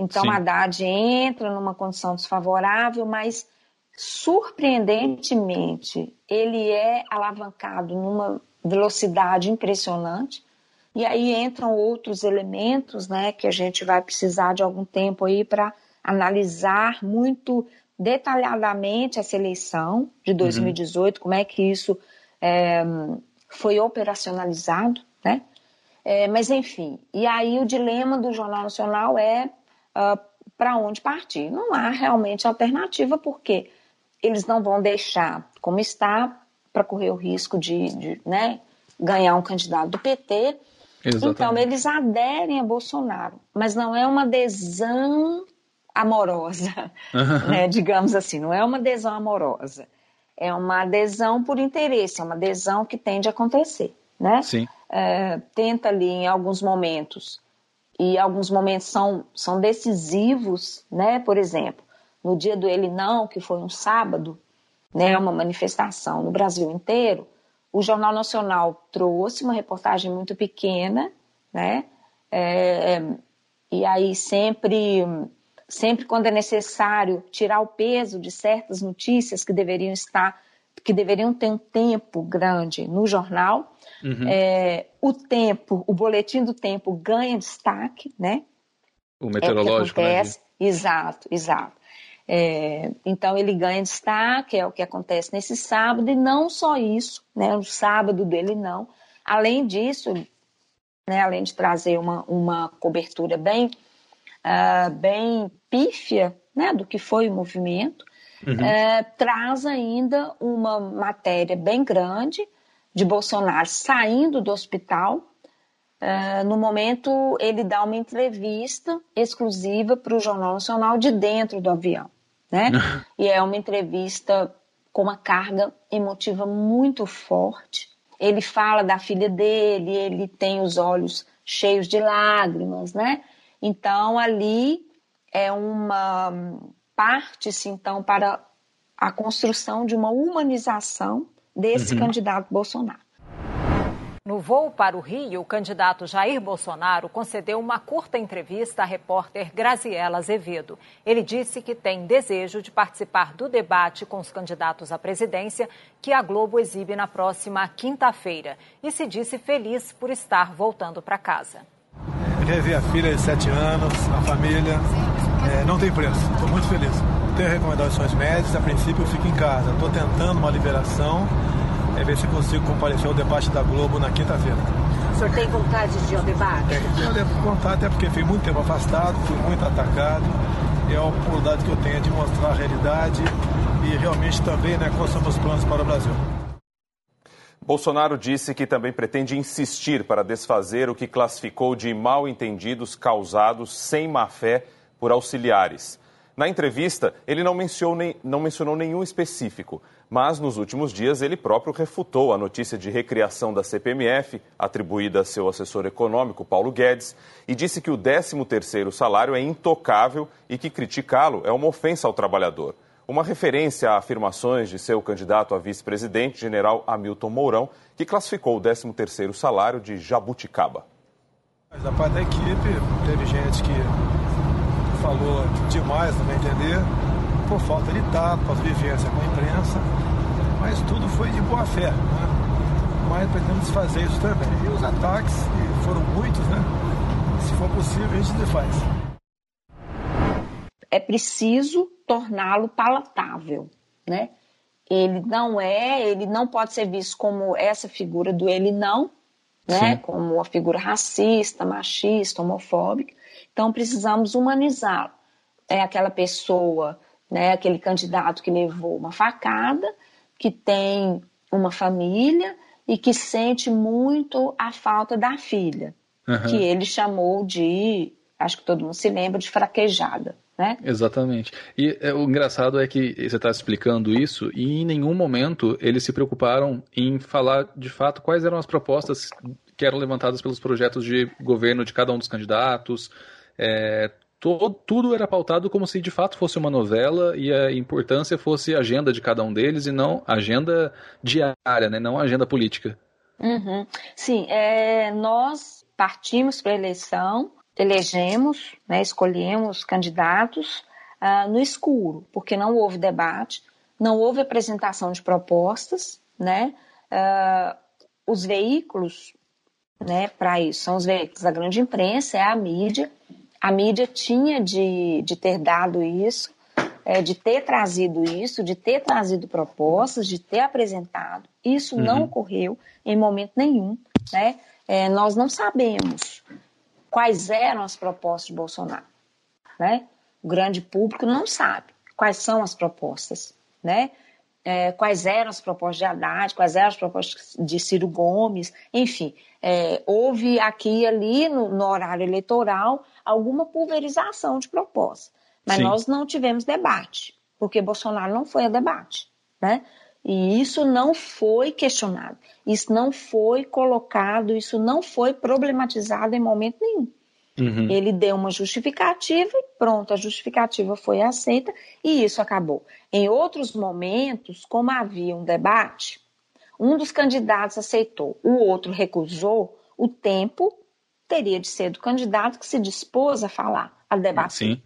Então Sim. Haddad entra numa condição desfavorável, mas surpreendentemente ele é alavancado numa velocidade impressionante. E aí entram outros elementos, né, que a gente vai precisar de algum tempo aí para analisar muito detalhadamente essa eleição de 2018, uhum. como é que isso é, foi operacionalizado, né? É, mas enfim, e aí o dilema do Jornal Nacional é uh, ah, para onde partir. Não há realmente alternativa, porque eles não vão deixar como está para correr o risco de, de né, ganhar um candidato do PT. Exatamente. Então, eles aderem a Bolsonaro, mas não é uma adesão amorosa, uhum. né, digamos assim, não é uma adesão amorosa, é uma adesão por interesse, é uma adesão que tende a acontecer, né? Sim. É, tenta ali em alguns momentos, e alguns momentos são, são decisivos, né? Por exemplo, no dia do Ele Não, que foi um sábado, né, uma manifestação no Brasil inteiro, o Jornal Nacional trouxe uma reportagem muito pequena, né? É, e aí sempre sempre quando é necessário tirar o peso de certas notícias que deveriam estar, que deveriam ter um tempo grande no jornal, uhum. é, o tempo, o boletim do tempo ganha destaque, né? O meteorológico, é o né? Exato, exato. É, então ele ganha destaque, é o que acontece nesse sábado, e não só isso, né? O sábado dele não. Além disso, né, além de trazer uma, uma cobertura bem uh, bem pífia né, do que foi o movimento, uhum. uh, traz ainda uma matéria bem grande de Bolsonaro saindo do hospital. Uh, no momento, ele dá uma entrevista exclusiva para o Jornal Nacional de dentro do avião. Né? E é uma entrevista com uma carga emotiva muito forte. Ele fala da filha dele, ele tem os olhos cheios de lágrimas, né? Então, ali é uma parte-se, então, para a construção de uma humanização desse uhum. candidato Bolsonaro. No voo para o Rio, o candidato Jair Bolsonaro concedeu uma curta entrevista à repórter Graziela Azevedo. Ele disse que tem desejo de participar do debate com os candidatos à presidência que a Globo exibe na próxima quinta-feira e se disse feliz por estar voltando para casa rever a filha de 7 anos, a família, é, não tem preço. Estou muito feliz. Tenho recomendações médicas, a princípio eu fico em casa. Estou tentando uma liberação, é ver se consigo comparecer ao debate da Globo na quinta-feira. O senhor tem vontade de ir ao debate? É, tenho vontade, até porque fui muito tempo afastado, fui muito atacado. É a oportunidade que eu tenho de mostrar a realidade e realmente também né, quais são os planos para o Brasil. Bolsonaro disse que também pretende insistir para desfazer o que classificou de mal entendidos causados sem má fé por auxiliares. Na entrevista, ele não mencionou, nem, não mencionou nenhum específico, mas nos últimos dias ele próprio refutou a notícia de recriação da CPMF, atribuída a seu assessor econômico, Paulo Guedes, e disse que o 13º salário é intocável e que criticá-lo é uma ofensa ao trabalhador uma referência a afirmações de seu candidato a vice-presidente, general Hamilton Mourão, que classificou o 13º salário de jabuticaba. A parte da equipe, teve gente que falou demais, não vai entender, por falta de tato, por vivência com a imprensa, mas tudo foi de boa fé, né? Mas pretendemos fazer isso também. E os ataques, foram muitos, né? Se for possível, a gente faz. É preciso torná-lo palatável, né? Ele não é, ele não pode ser visto como essa figura do ele não, né? Sim. Como uma figura racista, machista, homofóbica. Então precisamos humanizá-lo. É aquela pessoa, né? Aquele candidato que levou uma facada, que tem uma família e que sente muito a falta da filha, uhum. que ele chamou de, acho que todo mundo se lembra, de fraquejada né? Exatamente. E é, o engraçado é que você está explicando isso e em nenhum momento eles se preocuparam em falar de fato quais eram as propostas que eram levantadas pelos projetos de governo de cada um dos candidatos. É, todo, tudo era pautado como se de fato fosse uma novela e a importância fosse a agenda de cada um deles e não agenda diária, né? não agenda política. Uhum. Sim, é, nós partimos para a eleição, elegemos, né, escolhemos candidatos uh, no escuro, porque não houve debate, não houve apresentação de propostas, né? Uh, os veículos, né, para isso, são os veículos da grande imprensa, é a mídia. A mídia tinha de, de ter dado isso, é, de ter trazido isso, de ter trazido propostas, de ter apresentado. Isso uhum. não ocorreu em momento nenhum, né? É, nós não sabemos quais eram as propostas de Bolsonaro, né? O grande público não sabe quais são as propostas, né? É, quais eram as propostas de Haddad, quais eram as propostas de Ciro Gomes, enfim, é, houve aqui e ali no, no, horário eleitoral alguma pulverização de propostas, mas Sim. nós não tivemos debate, porque Bolsonaro não foi a debate, né? E isso não foi questionado, isso não foi colocado, isso não foi problematizado em momento nenhum. Uhum. Ele deu uma justificativa e pronto, a justificativa foi aceita e isso acabou. Em outros momentos, como havia um debate, um dos candidatos aceitou, o outro recusou, o tempo teria de ser do candidato que se dispôs a falar, a debater. Sim.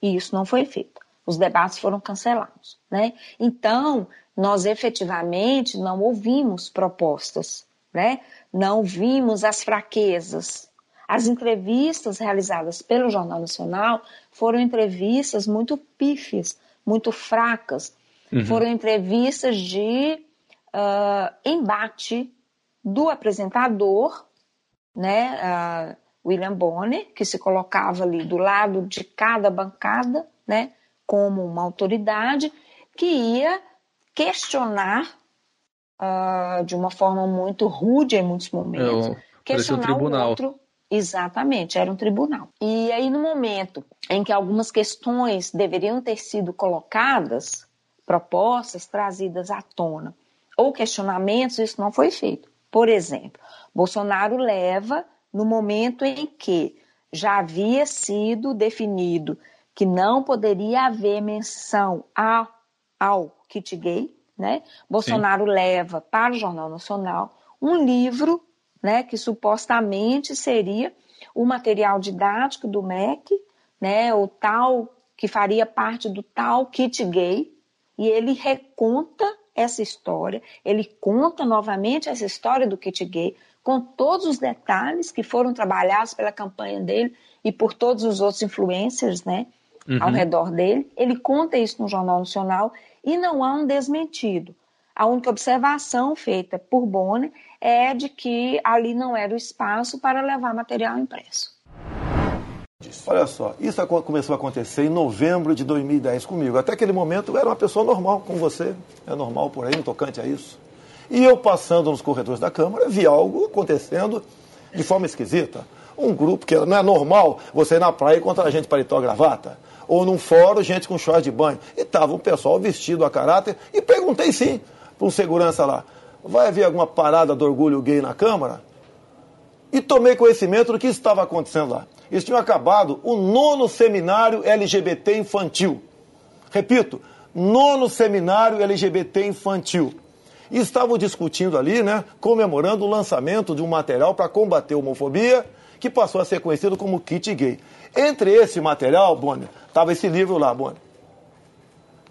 E isso não foi feito. Os debates foram cancelados. Né? Então, nós efetivamente não ouvimos propostas, né? não vimos as fraquezas as entrevistas realizadas pelo Jornal Nacional foram entrevistas muito pífias, muito fracas. Uhum. Foram entrevistas de uh, embate do apresentador, né, uh, William Bonner, que se colocava ali do lado de cada bancada, né, como uma autoridade, que ia questionar uh, de uma forma muito rude em muitos momentos, Eu, questionar o outro Exatamente, era um tribunal. E aí, no momento em que algumas questões deveriam ter sido colocadas, propostas trazidas à tona, ou questionamentos, isso não foi feito. Por exemplo, Bolsonaro leva no momento em que já havia sido definido que não poderia haver menção ao, ao kit gay, né? Bolsonaro Sim. leva para o Jornal Nacional um livro né, que supostamente seria o material didático do MEC, né, o tal que faria parte do tal kit gay, e ele reconta essa história, ele conta novamente essa história do kit gay, com todos os detalhes que foram trabalhados pela campanha dele e por todos os outros influencers, né, uhum. ao redor dele. Ele conta isso no Jornal Nacional e não há um desmentido. A única observação feita por Bonner é de que ali não era o espaço para levar material impresso. Olha só, isso começou a acontecer em novembro de 2010 comigo. Até aquele momento eu era uma pessoa normal, como você, é normal por aí, no tocante a isso. E eu passando nos corredores da Câmara, vi algo acontecendo de forma esquisita. Um grupo que não é normal você ir na praia encontrar gente paletó gravata. Ou num fórum, gente com short de banho. E estava um pessoal vestido a caráter. E perguntei sim, para um segurança lá, vai haver alguma parada do orgulho gay na Câmara? E tomei conhecimento do que estava acontecendo lá. Eles tinham acabado o nono seminário LGBT infantil. Repito, nono seminário LGBT infantil. E estavam discutindo ali, né, comemorando o lançamento de um material para combater a homofobia, que passou a ser conhecido como kit gay. Entre esse material, Bonner, estava esse livro lá, Bonner.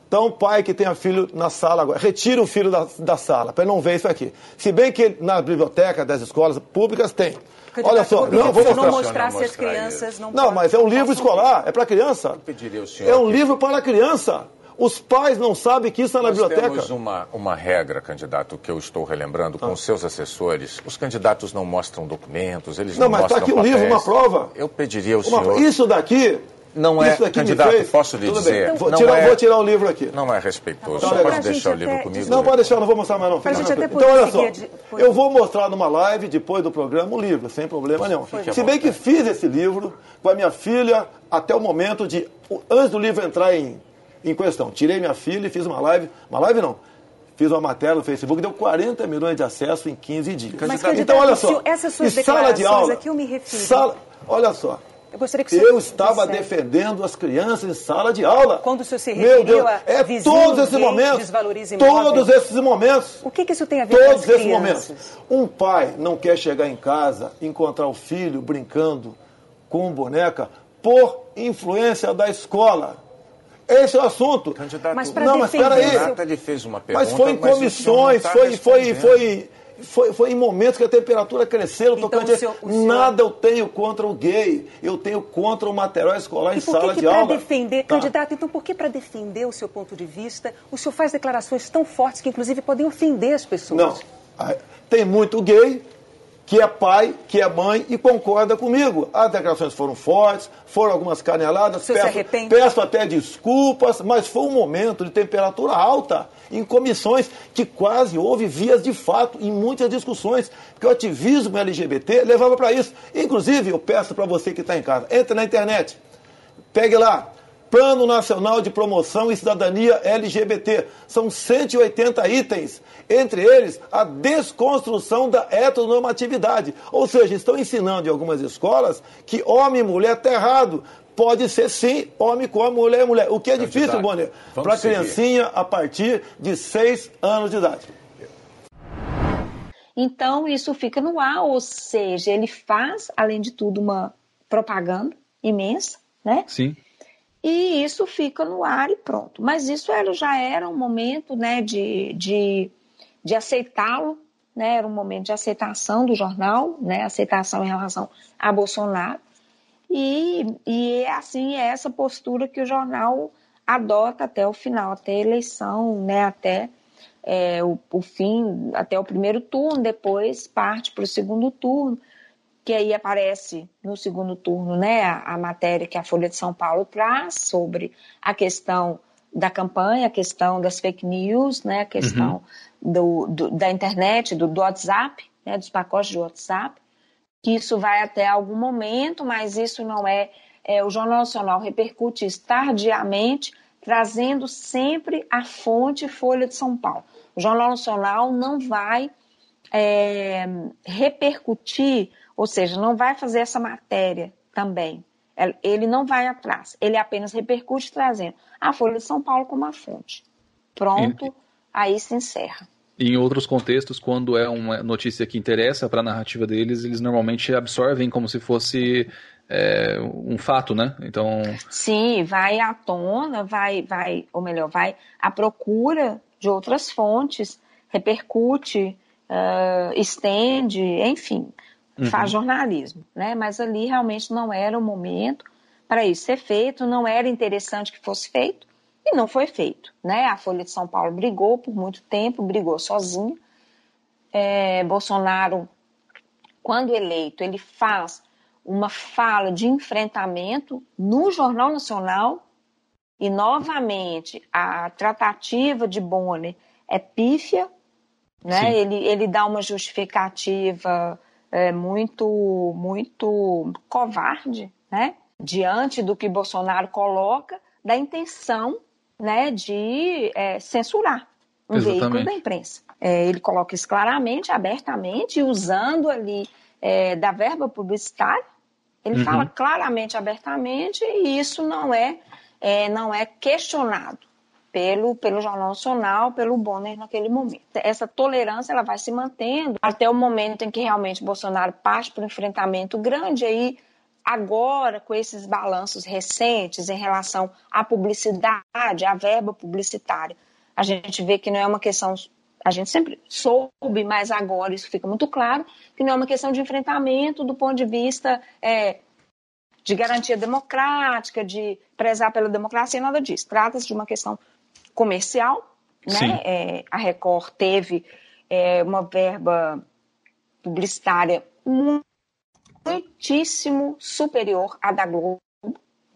Então, pai que tenha filho na sala agora, retira o filho da, da sala, para ele não ver isso aqui. Se bem que na biblioteca das escolas públicas tem. Olha só, não, vou mostrar. não mostrar se as crianças não Não, mas é um livro escolar, é para criança. Eu pediria ao senhor é um livro para criança. Os pais não sabem que isso está na Nós biblioteca. Temos uma, uma regra, candidato, que eu estou relembrando com ah. seus assessores. Os candidatos não mostram documentos, eles não, não mostram. Não, mas está aqui um livro, uma prova. Eu pediria ao uma, senhor. Isso daqui não é, candidato, fez... posso lhe Tudo dizer. Vou tirar, é, vou tirar o livro aqui. Não é respeitoso. Só pode deixar o livro comigo. Não, pode deixar, não vou mostrar mais não. então, olha só. Eu vou mostrar numa live, depois do programa, o livro, sem problema nenhum. Se bem que fiz esse livro com a minha filha até o momento de. Antes do livro entrar em, em questão. Tirei minha filha e fiz uma live. Uma live não. Fiz uma matéria no Facebook, deu 40 milhões de acessos em 15 dias. Mas, então, olha só. Essas suas sala de aula, aqui eu me refiro. Sala, olha só. Eu gostaria que Eu estava defendendo as crianças em sala de aula. Quando o senhor se Meu Deus, referiu a é vizinho todos esses momentos. Todos esses momentos. O que, que isso tem a ver com Todos esses crianças? momentos. Um pai não quer chegar em casa, encontrar o filho brincando com boneca por influência da escola. Esse é o assunto. Mas pra não, mas defender peraí. o seu- Candidato, ele fez uma pergunta, Mas foi em mas não comissões, tá foi, foi, foi, foi, foi em momentos que a temperatura cresceu. Então, tocante- o senhor- o senhor- Nada eu tenho contra o gay, eu tenho contra o material escolar em E por sala que, que de para aula. defender, Tá. candidato, então por que para defender o seu ponto de vista, o senhor faz declarações tão fortes que inclusive podem ofender as pessoas? Não. Ah, Tem muito gay que é pai, que é mãe e concorda comigo. As declarações foram fortes, foram algumas caneladas. Se peço, peço até desculpas, mas foi um momento de temperatura alta em comissões que quase houve vias de fato em muitas discussões, porque o ativismo LGBT levava para isso. Inclusive, eu peço para você que está em casa, entre na internet, Pegue lá. Plano Nacional de Promoção e Cidadania LGBT. São 180 itens. Entre eles, a desconstrução da heteronormatividade. Ou seja, estão ensinando em algumas escolas que homem e mulher está errado. Pode ser sim, homem com homem, mulher e mulher. O que é difícil, Bonner, para seguir. criancinha a partir de 6 anos de idade. Então, isso fica no ar, ou seja, ele faz, além de tudo, uma propaganda imensa, né? Sim. E isso fica no ar e pronto. Mas isso era, já era um momento né, de, de, de aceitá-lo, né? era um momento de aceitação do jornal, né? aceitação em relação a Bolsonaro. E, e é assim, é essa postura que o jornal adota até o final, até a eleição, né? até é, o, o fim, até o primeiro turno, depois parte para o segundo turno que aí aparece no segundo turno, né, a, matéria que a Folha de São Paulo traz sobre a questão da campanha, a questão das fake news, né, a questão uhum. do, do, da internet, do, do WhatsApp, né, dos pacotes de WhatsApp, que isso vai até algum momento, mas isso não é, é o Jornal Nacional repercute isso tardiamente, trazendo sempre a fonte Folha de São Paulo. O Jornal Nacional não vai é, repercutir ou seja, não vai fazer essa matéria também. Ele não vai atrás, ele apenas repercute trazendo a Folha de São Paulo como a fonte. Pronto, aí se encerra. Em outros contextos, quando é uma notícia que interessa para a narrativa deles, eles normalmente absorvem como se fosse é, um fato, né? Então. Sim, vai à tona, vai, vai, ou melhor, vai à procura de outras fontes, repercute, uh, estende, enfim faz uhum. jornalismo, né? Mas ali realmente não era o momento para isso ser feito, não era interessante que fosse feito e não foi feito, né? A Folha de São Paulo brigou por muito tempo, brigou sozinha. É, Bolsonaro, quando eleito, ele faz uma fala de enfrentamento no Jornal Nacional e novamente a tratativa de Bonner é pífia, né? Ele, ele dá uma justificativa é, muito, muito covarde, né? Diante do que Bolsonaro coloca, da intenção, né, de é, censurar um Exatamente. veículo da imprensa. É, ele coloca isso claramente, abertamente, usando ali é, da verba publicitária. Ele Uhum. fala claramente, abertamente, e isso não é, é, não é questionado pelo, pelo Jornal Nacional, pelo Bonner naquele momento. Essa tolerância ela vai se mantendo até o momento em que realmente Bolsonaro parte para um enfrentamento grande. Aí, agora, com esses balanços recentes em relação à publicidade, à verba publicitária, a gente vê que não é uma questão. A gente sempre soube, mas agora isso fica muito claro, que não é uma questão de enfrentamento do ponto de vista é, de garantia democrática, de prezar pela democracia, nada disso. Trata-se de uma questão comercial, né? É, a Record teve é, uma verba publicitária muitíssimo superior à da Globo,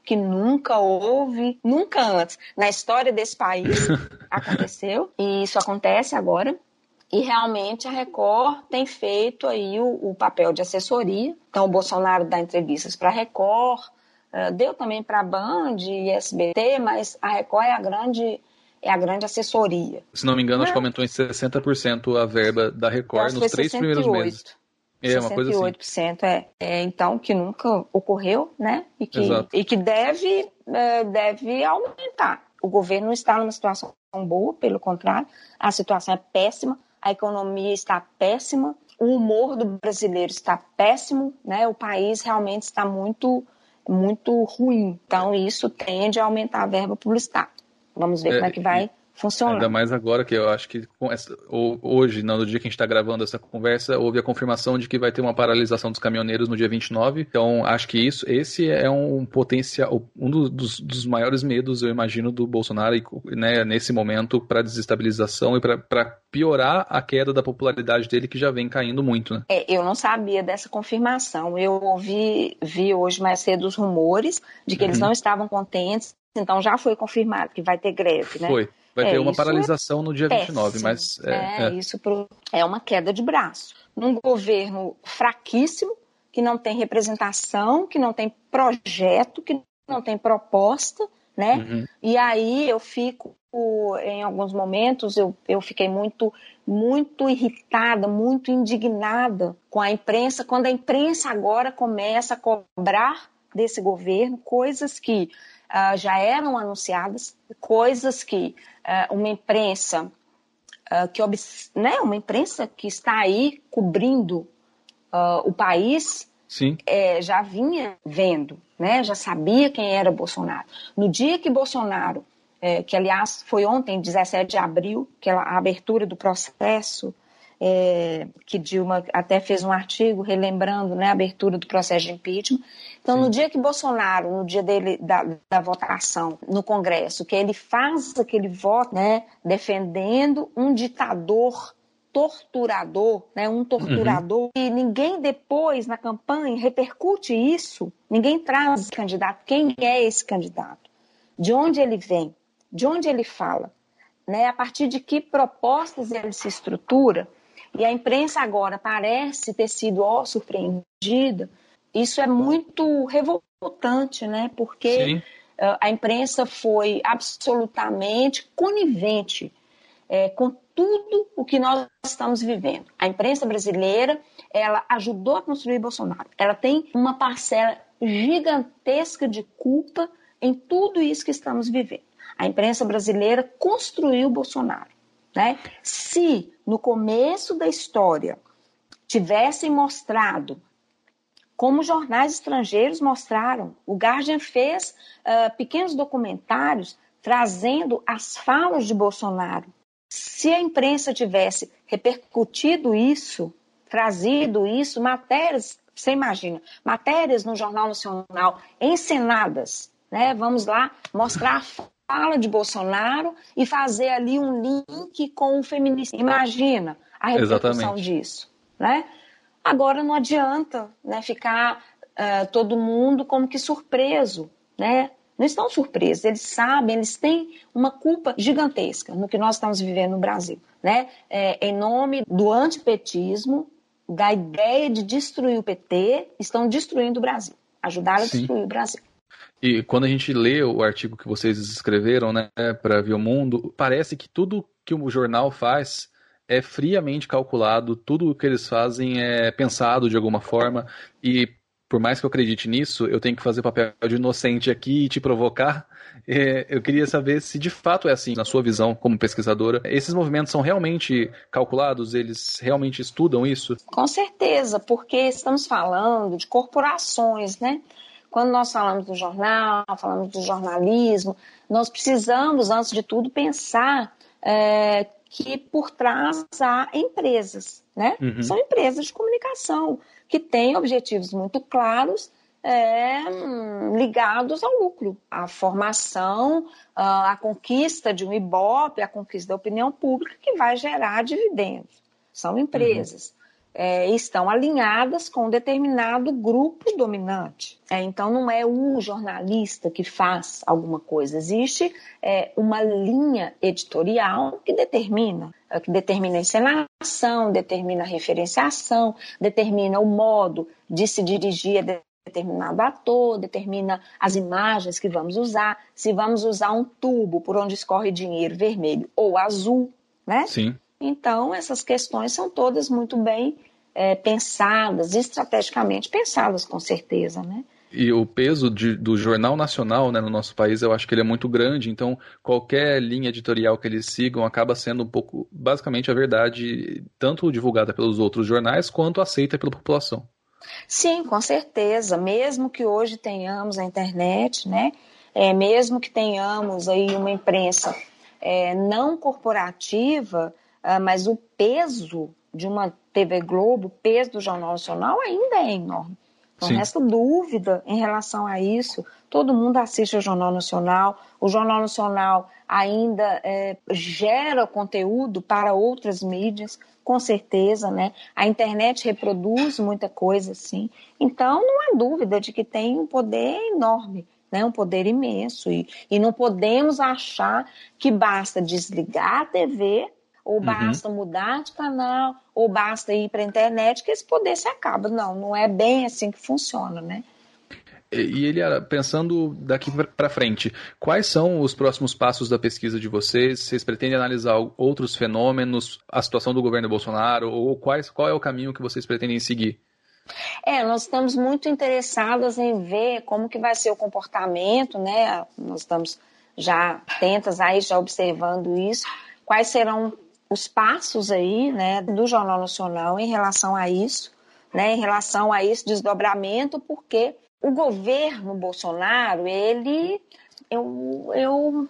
que nunca houve, nunca antes na história desse país aconteceu, e isso acontece agora. E realmente a Record tem feito aí o, o papel de assessoria. Então o Bolsonaro dá entrevistas para a Record, uh, deu também para a Band e SBT, mas a Record é a grande é a grande assessoria. Se não me engano, acho que aumentou em 60% a verba da Record nos três 68. primeiros meses. É, uma coisa assim. é, é, então, que nunca ocorreu, né? E que, e que deve, é, deve aumentar. O governo não está numa situação boa, pelo contrário, a situação é péssima, a economia está péssima, o humor do brasileiro está péssimo, né? O país realmente está muito, muito ruim. Então, isso tende a aumentar a verba publicitária. Vamos ver é, como é que vai funcionar. Ainda mais agora que eu acho que essa, hoje, no dia que a gente está gravando essa conversa, houve a confirmação de que vai ter uma paralisação dos caminhoneiros no dia 29. Então, acho que isso, esse é um potencial, um dos, dos maiores medos, eu imagino, do Bolsonaro né, nesse momento para desestabilização e para piorar a queda da popularidade dele, que já vem caindo muito. Né? É, eu não sabia dessa confirmação. Eu ouvi vi hoje mais cedo os rumores de que uhum. eles não estavam contentes então já foi confirmado que vai ter greve, né? Foi. Vai é, ter uma paralisação é no dia péssimo. 29, mas. É, é, é. isso pro, é uma queda de braço. Num governo fraquíssimo, que não tem representação, que não tem projeto, que não tem proposta, né? Uhum. E aí eu fico, em alguns momentos, eu, eu fiquei muito, muito irritada, muito indignada com a imprensa, quando a imprensa agora começa a cobrar desse governo coisas que uh, já eram anunciadas, coisas que uh, uma imprensa uh, que né, uma imprensa que está aí cobrindo o país é, já vinha vendo, né, já sabia quem era Bolsonaro. No dia que Bolsonaro, é, que aliás foi ontem, 17 de abril, que a abertura do processo é, que Dilma até fez um artigo relembrando né, a abertura do processo de impeachment. Então, Sim. no dia que Bolsonaro, no dia dele da, da, votação no Congresso, que ele faz aquele voto, né, defendendo um ditador torturador, né, um torturador, uhum. e ninguém depois na campanha repercute isso, ninguém traz candidato. Quem é esse candidato? De onde ele vem? De onde ele fala? Né, a partir de que propostas ele se estrutura? E a imprensa agora parece ter sido ó, surpreendida, isso é muito revoltante, né? Porque Sim. A imprensa foi absolutamente conivente é, com tudo o que nós estamos vivendo. A imprensa brasileira, ela ajudou a construir Bolsonaro. Ela tem uma parcela gigantesca de culpa em tudo isso que estamos vivendo. A imprensa brasileira construiu Bolsonaro. Né? Se no começo da história tivessem mostrado, como jornais estrangeiros mostraram, o Guardian fez uh, pequenos documentários trazendo as falas de Bolsonaro. Se a imprensa tivesse repercutido isso, trazido isso, matérias, você imagina, matérias no Jornal Nacional encenadas, né? Vamos lá mostrar fala de Bolsonaro e fazer ali um link com o feminismo. Imagina a repercussão Exatamente. disso, né? Agora não adianta né, ficar uh, todo mundo como que surpreso, né? Não estão surpresos, eles sabem, eles têm uma culpa gigantesca no que nós estamos vivendo no Brasil, né? É, em nome do antipetismo, da ideia de destruir o PT, estão destruindo o Brasil, ajudaram a destruir o Brasil. E quando a gente lê o artigo que vocês escreveram, né, para ver o mundo, parece que tudo que o jornal faz é friamente calculado, tudo o que eles fazem é pensado de alguma forma e por mais que eu acredite nisso, eu tenho que fazer papel de inocente aqui e te provocar. É, eu queria saber se de fato é assim, na sua visão como pesquisadora. Esses movimentos são realmente calculados? Eles realmente estudam isso? Com certeza, porque estamos falando de corporações, né? Quando nós falamos do jornal, falamos do jornalismo, nós precisamos, antes de tudo, pensar é, que por trás há empresas, né? Uhum. São empresas de comunicação que têm objetivos muito claros é, ligados ao lucro, à formação, à conquista de um Ibope, à conquista da opinião pública que vai gerar dividendos. São empresas. Uhum é, estão alinhadas com um determinado grupo dominante. É, então, não é o jornalista que faz alguma coisa, existe é, uma linha editorial que determina, é, que determina a encenação, determina a referenciação, determina o modo de se dirigir a determinado ator, determina as imagens que vamos usar, se vamos usar um tubo por onde escorre dinheiro vermelho ou azul, né? Sim. Então, essas questões são todas muito bem é, pensadas, estrategicamente pensadas, com certeza, né? E o peso de, do jornal nacional né, no nosso país, eu acho que ele é muito grande, então qualquer linha editorial que eles sigam acaba sendo um pouco, basicamente, a verdade, tanto divulgada pelos outros jornais quanto aceita pela população. Sim, com certeza. Mesmo que hoje tenhamos a internet, né? É, mesmo que tenhamos aí uma imprensa é, não corporativa, mas o peso de uma TV Globo, o peso do Jornal Nacional ainda é enorme. Não Sim. resta dúvida em relação a isso. Todo mundo assiste ao Jornal Nacional. O Jornal Nacional ainda é, gera conteúdo para outras mídias, com certeza, né? A internet reproduz muita coisa, sim. Então, não há dúvida de que tem um poder enorme, né? Um poder imenso. E, e não podemos achar que basta desligar a TV ou uhum. basta uhum. mudar de canal, ou basta ir para a internet, que esse poder se acaba. Não, não é bem assim que funciona, né? E ele, pensando daqui para frente, quais são os próximos passos da pesquisa de vocês? Vocês pretendem analisar outros fenômenos, a situação do governo Bolsonaro, ou quais, qual é o caminho que vocês pretendem seguir? É, nós estamos muito interessadas em ver como que vai ser o comportamento, né? Nós estamos já atentas aí, já observando isso. Quais serão os passos aí, né, do Jornal Nacional em relação a isso, né, em relação a esse desdobramento, porque o governo Bolsonaro, ele, eu, eu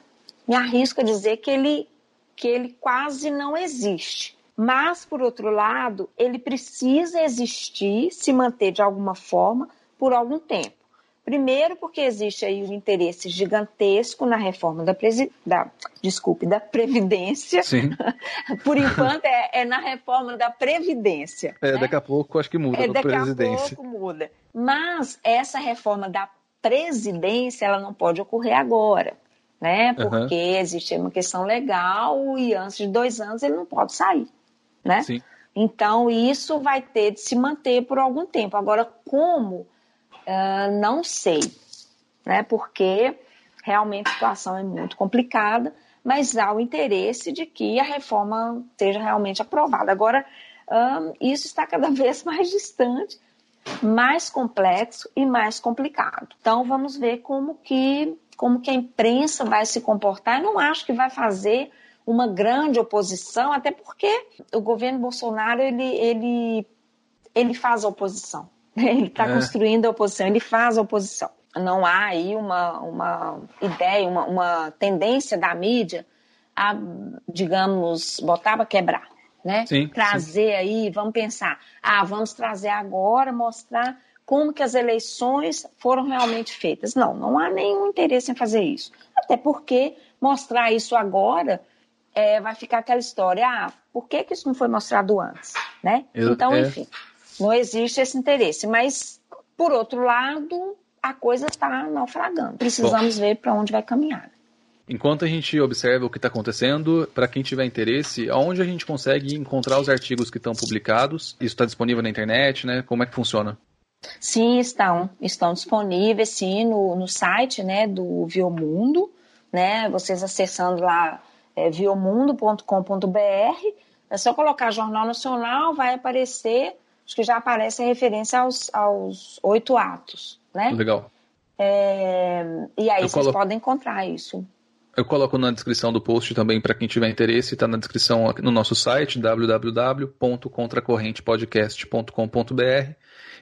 me arrisco a dizer que ele, que ele quase não existe. Mas, por outro lado, ele precisa existir, se manter de alguma forma, por algum tempo. Primeiro, porque existe aí um interesse gigantesco na reforma da, presi... da... desculpe, da Previdência. Sim. Por enquanto, é, é, na reforma da Previdência. É, né? daqui a pouco acho que muda é, daqui presidência. a pouco muda. Mas essa reforma da presidência, ela não pode ocorrer agora, né? Porque uhum. existe uma questão legal e antes de dois anos ele não pode sair, né? Sim. Então, isso vai ter de se manter por algum tempo. Agora, como Uh, não sei, né? Porque realmente a situação é muito complicada, mas há o interesse de que a reforma seja realmente aprovada. Agora, um, isso está cada vez mais distante, mais complexo e mais complicado. Então, vamos ver como que, como que a imprensa vai se comportar. Eu não acho que vai fazer uma grande oposição, até porque o governo Bolsonaro ele, ele, ele faz oposição. Ele está é. construindo a oposição, ele faz a oposição. Não há aí uma, uma ideia, uma, uma tendência da mídia a, digamos, botar para quebrar. Né? Sim, trazer sim. aí, vamos pensar, ah, vamos trazer agora, mostrar como que as eleições foram realmente feitas. Não, não há nenhum interesse em fazer isso. Até porque mostrar isso agora é, vai ficar aquela história, ah, por que, que isso não foi mostrado antes? Né? Eu, então, é... enfim. Não existe esse interesse. Mas, por outro lado, a coisa está naufragando. Precisamos Bom. ver para onde vai caminhar. Enquanto a gente observa o que está acontecendo, para quem tiver interesse, aonde a gente consegue encontrar os artigos que estão publicados? Isso está disponível na internet, né? Como é que funciona? Sim, estão. Estão disponíveis, sim, no, no site né, do Viomundo, né? Vocês acessando lá é, viomundo.com.br, é só colocar Jornal Nacional, vai aparecer acho que já aparece a referência aos, aos oito atos, né? Legal. É, e aí Eu vocês colo... podem encontrar isso. Eu coloco na descrição do post também para quem tiver interesse, está na descrição no nosso site www.contracorrentepodcast.com.br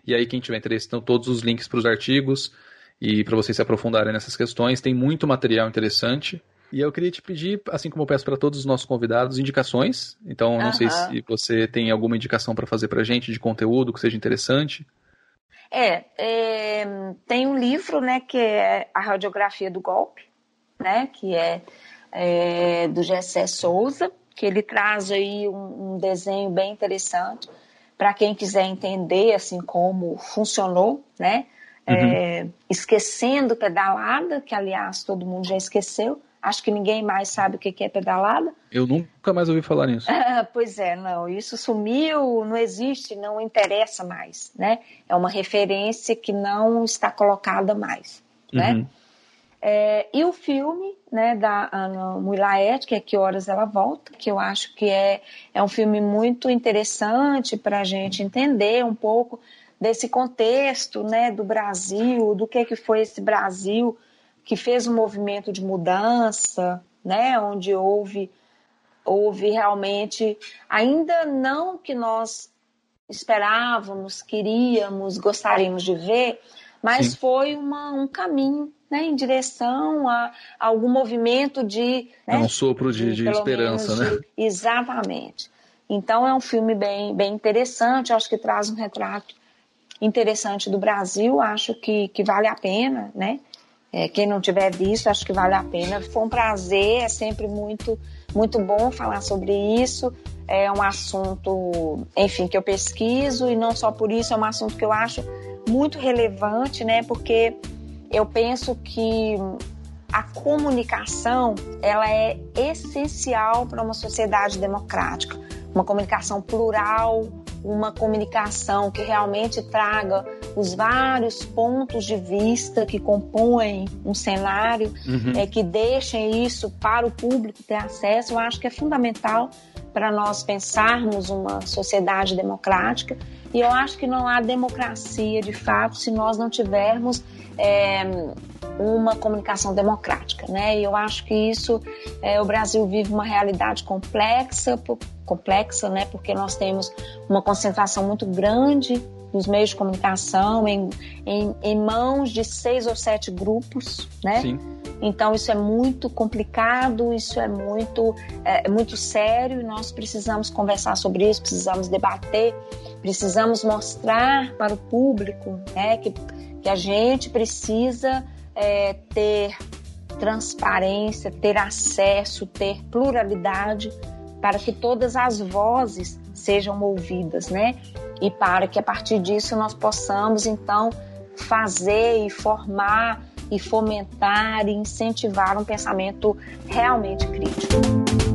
e aí quem tiver interesse estão todos os links para os artigos e para vocês se aprofundarem nessas questões. Tem muito material interessante. E eu queria te pedir, assim como eu peço para todos os nossos convidados, indicações. Então, não uhum. sei se você tem alguma indicação para fazer para gente de conteúdo que seja interessante. É, é, tem um livro, né, que é a radiografia do golpe, né, que é, é do Gessé Souza, que ele traz aí um, um desenho bem interessante para quem quiser entender assim como funcionou, né, uhum. é, esquecendo pedalada, que aliás todo mundo já esqueceu, Acho que ninguém mais sabe o que é pedalada. Eu nunca mais ouvi falar nisso. pois é, não. Isso sumiu, não existe, não interessa mais, né? É uma referência que não está colocada mais, né? uhum. né? É, e o filme né, da Ana Mulaet, que é Que Horas Ela Volta, que eu acho que é, é um filme muito interessante para a gente entender um pouco desse contexto né, do Brasil, do que, que foi esse Brasil que fez um movimento de mudança, né, onde houve, houve realmente, ainda não que nós esperávamos, queríamos, gostaríamos de ver, mas Sim. foi uma, um caminho né, em direção a, a algum movimento de. Né, é um sopro de, de, de esperança, né? De, exatamente. Então é um filme bem, bem interessante, acho que traz um retrato interessante do Brasil, acho que, que vale a pena, né? É, quem não tiver visto, acho que vale a pena. Foi um prazer, é sempre muito, muito bom falar sobre isso. É um assunto, enfim, que eu pesquiso e não só por isso, é um assunto que eu acho muito relevante, né? Porque eu penso que a comunicação ela é essencial para uma sociedade democrática, uma comunicação plural, uma comunicação que realmente traga os vários pontos de vista que compõem um cenário, uhum. é, que deixem isso para o público ter acesso, eu acho que é fundamental para nós pensarmos uma sociedade democrática. E eu acho que não há democracia de fato se nós não tivermos é, uma comunicação democrática, né? E eu acho que isso é, o Brasil vive uma realidade complexa, complexa, né? Porque nós temos uma concentração muito grande dos meios de comunicação em, em, em mãos de seis ou sete grupos, né? Sim. Então isso é muito complicado, isso é muito, é, é muito sério e nós precisamos conversar sobre isso, precisamos debater, precisamos mostrar para o público né, que, que a gente precisa é, ter transparência, ter acesso, ter pluralidade para que todas as vozes sejam ouvidas, né? E para que a partir disso nós possamos então fazer e formar e fomentar e incentivar um pensamento realmente crítico.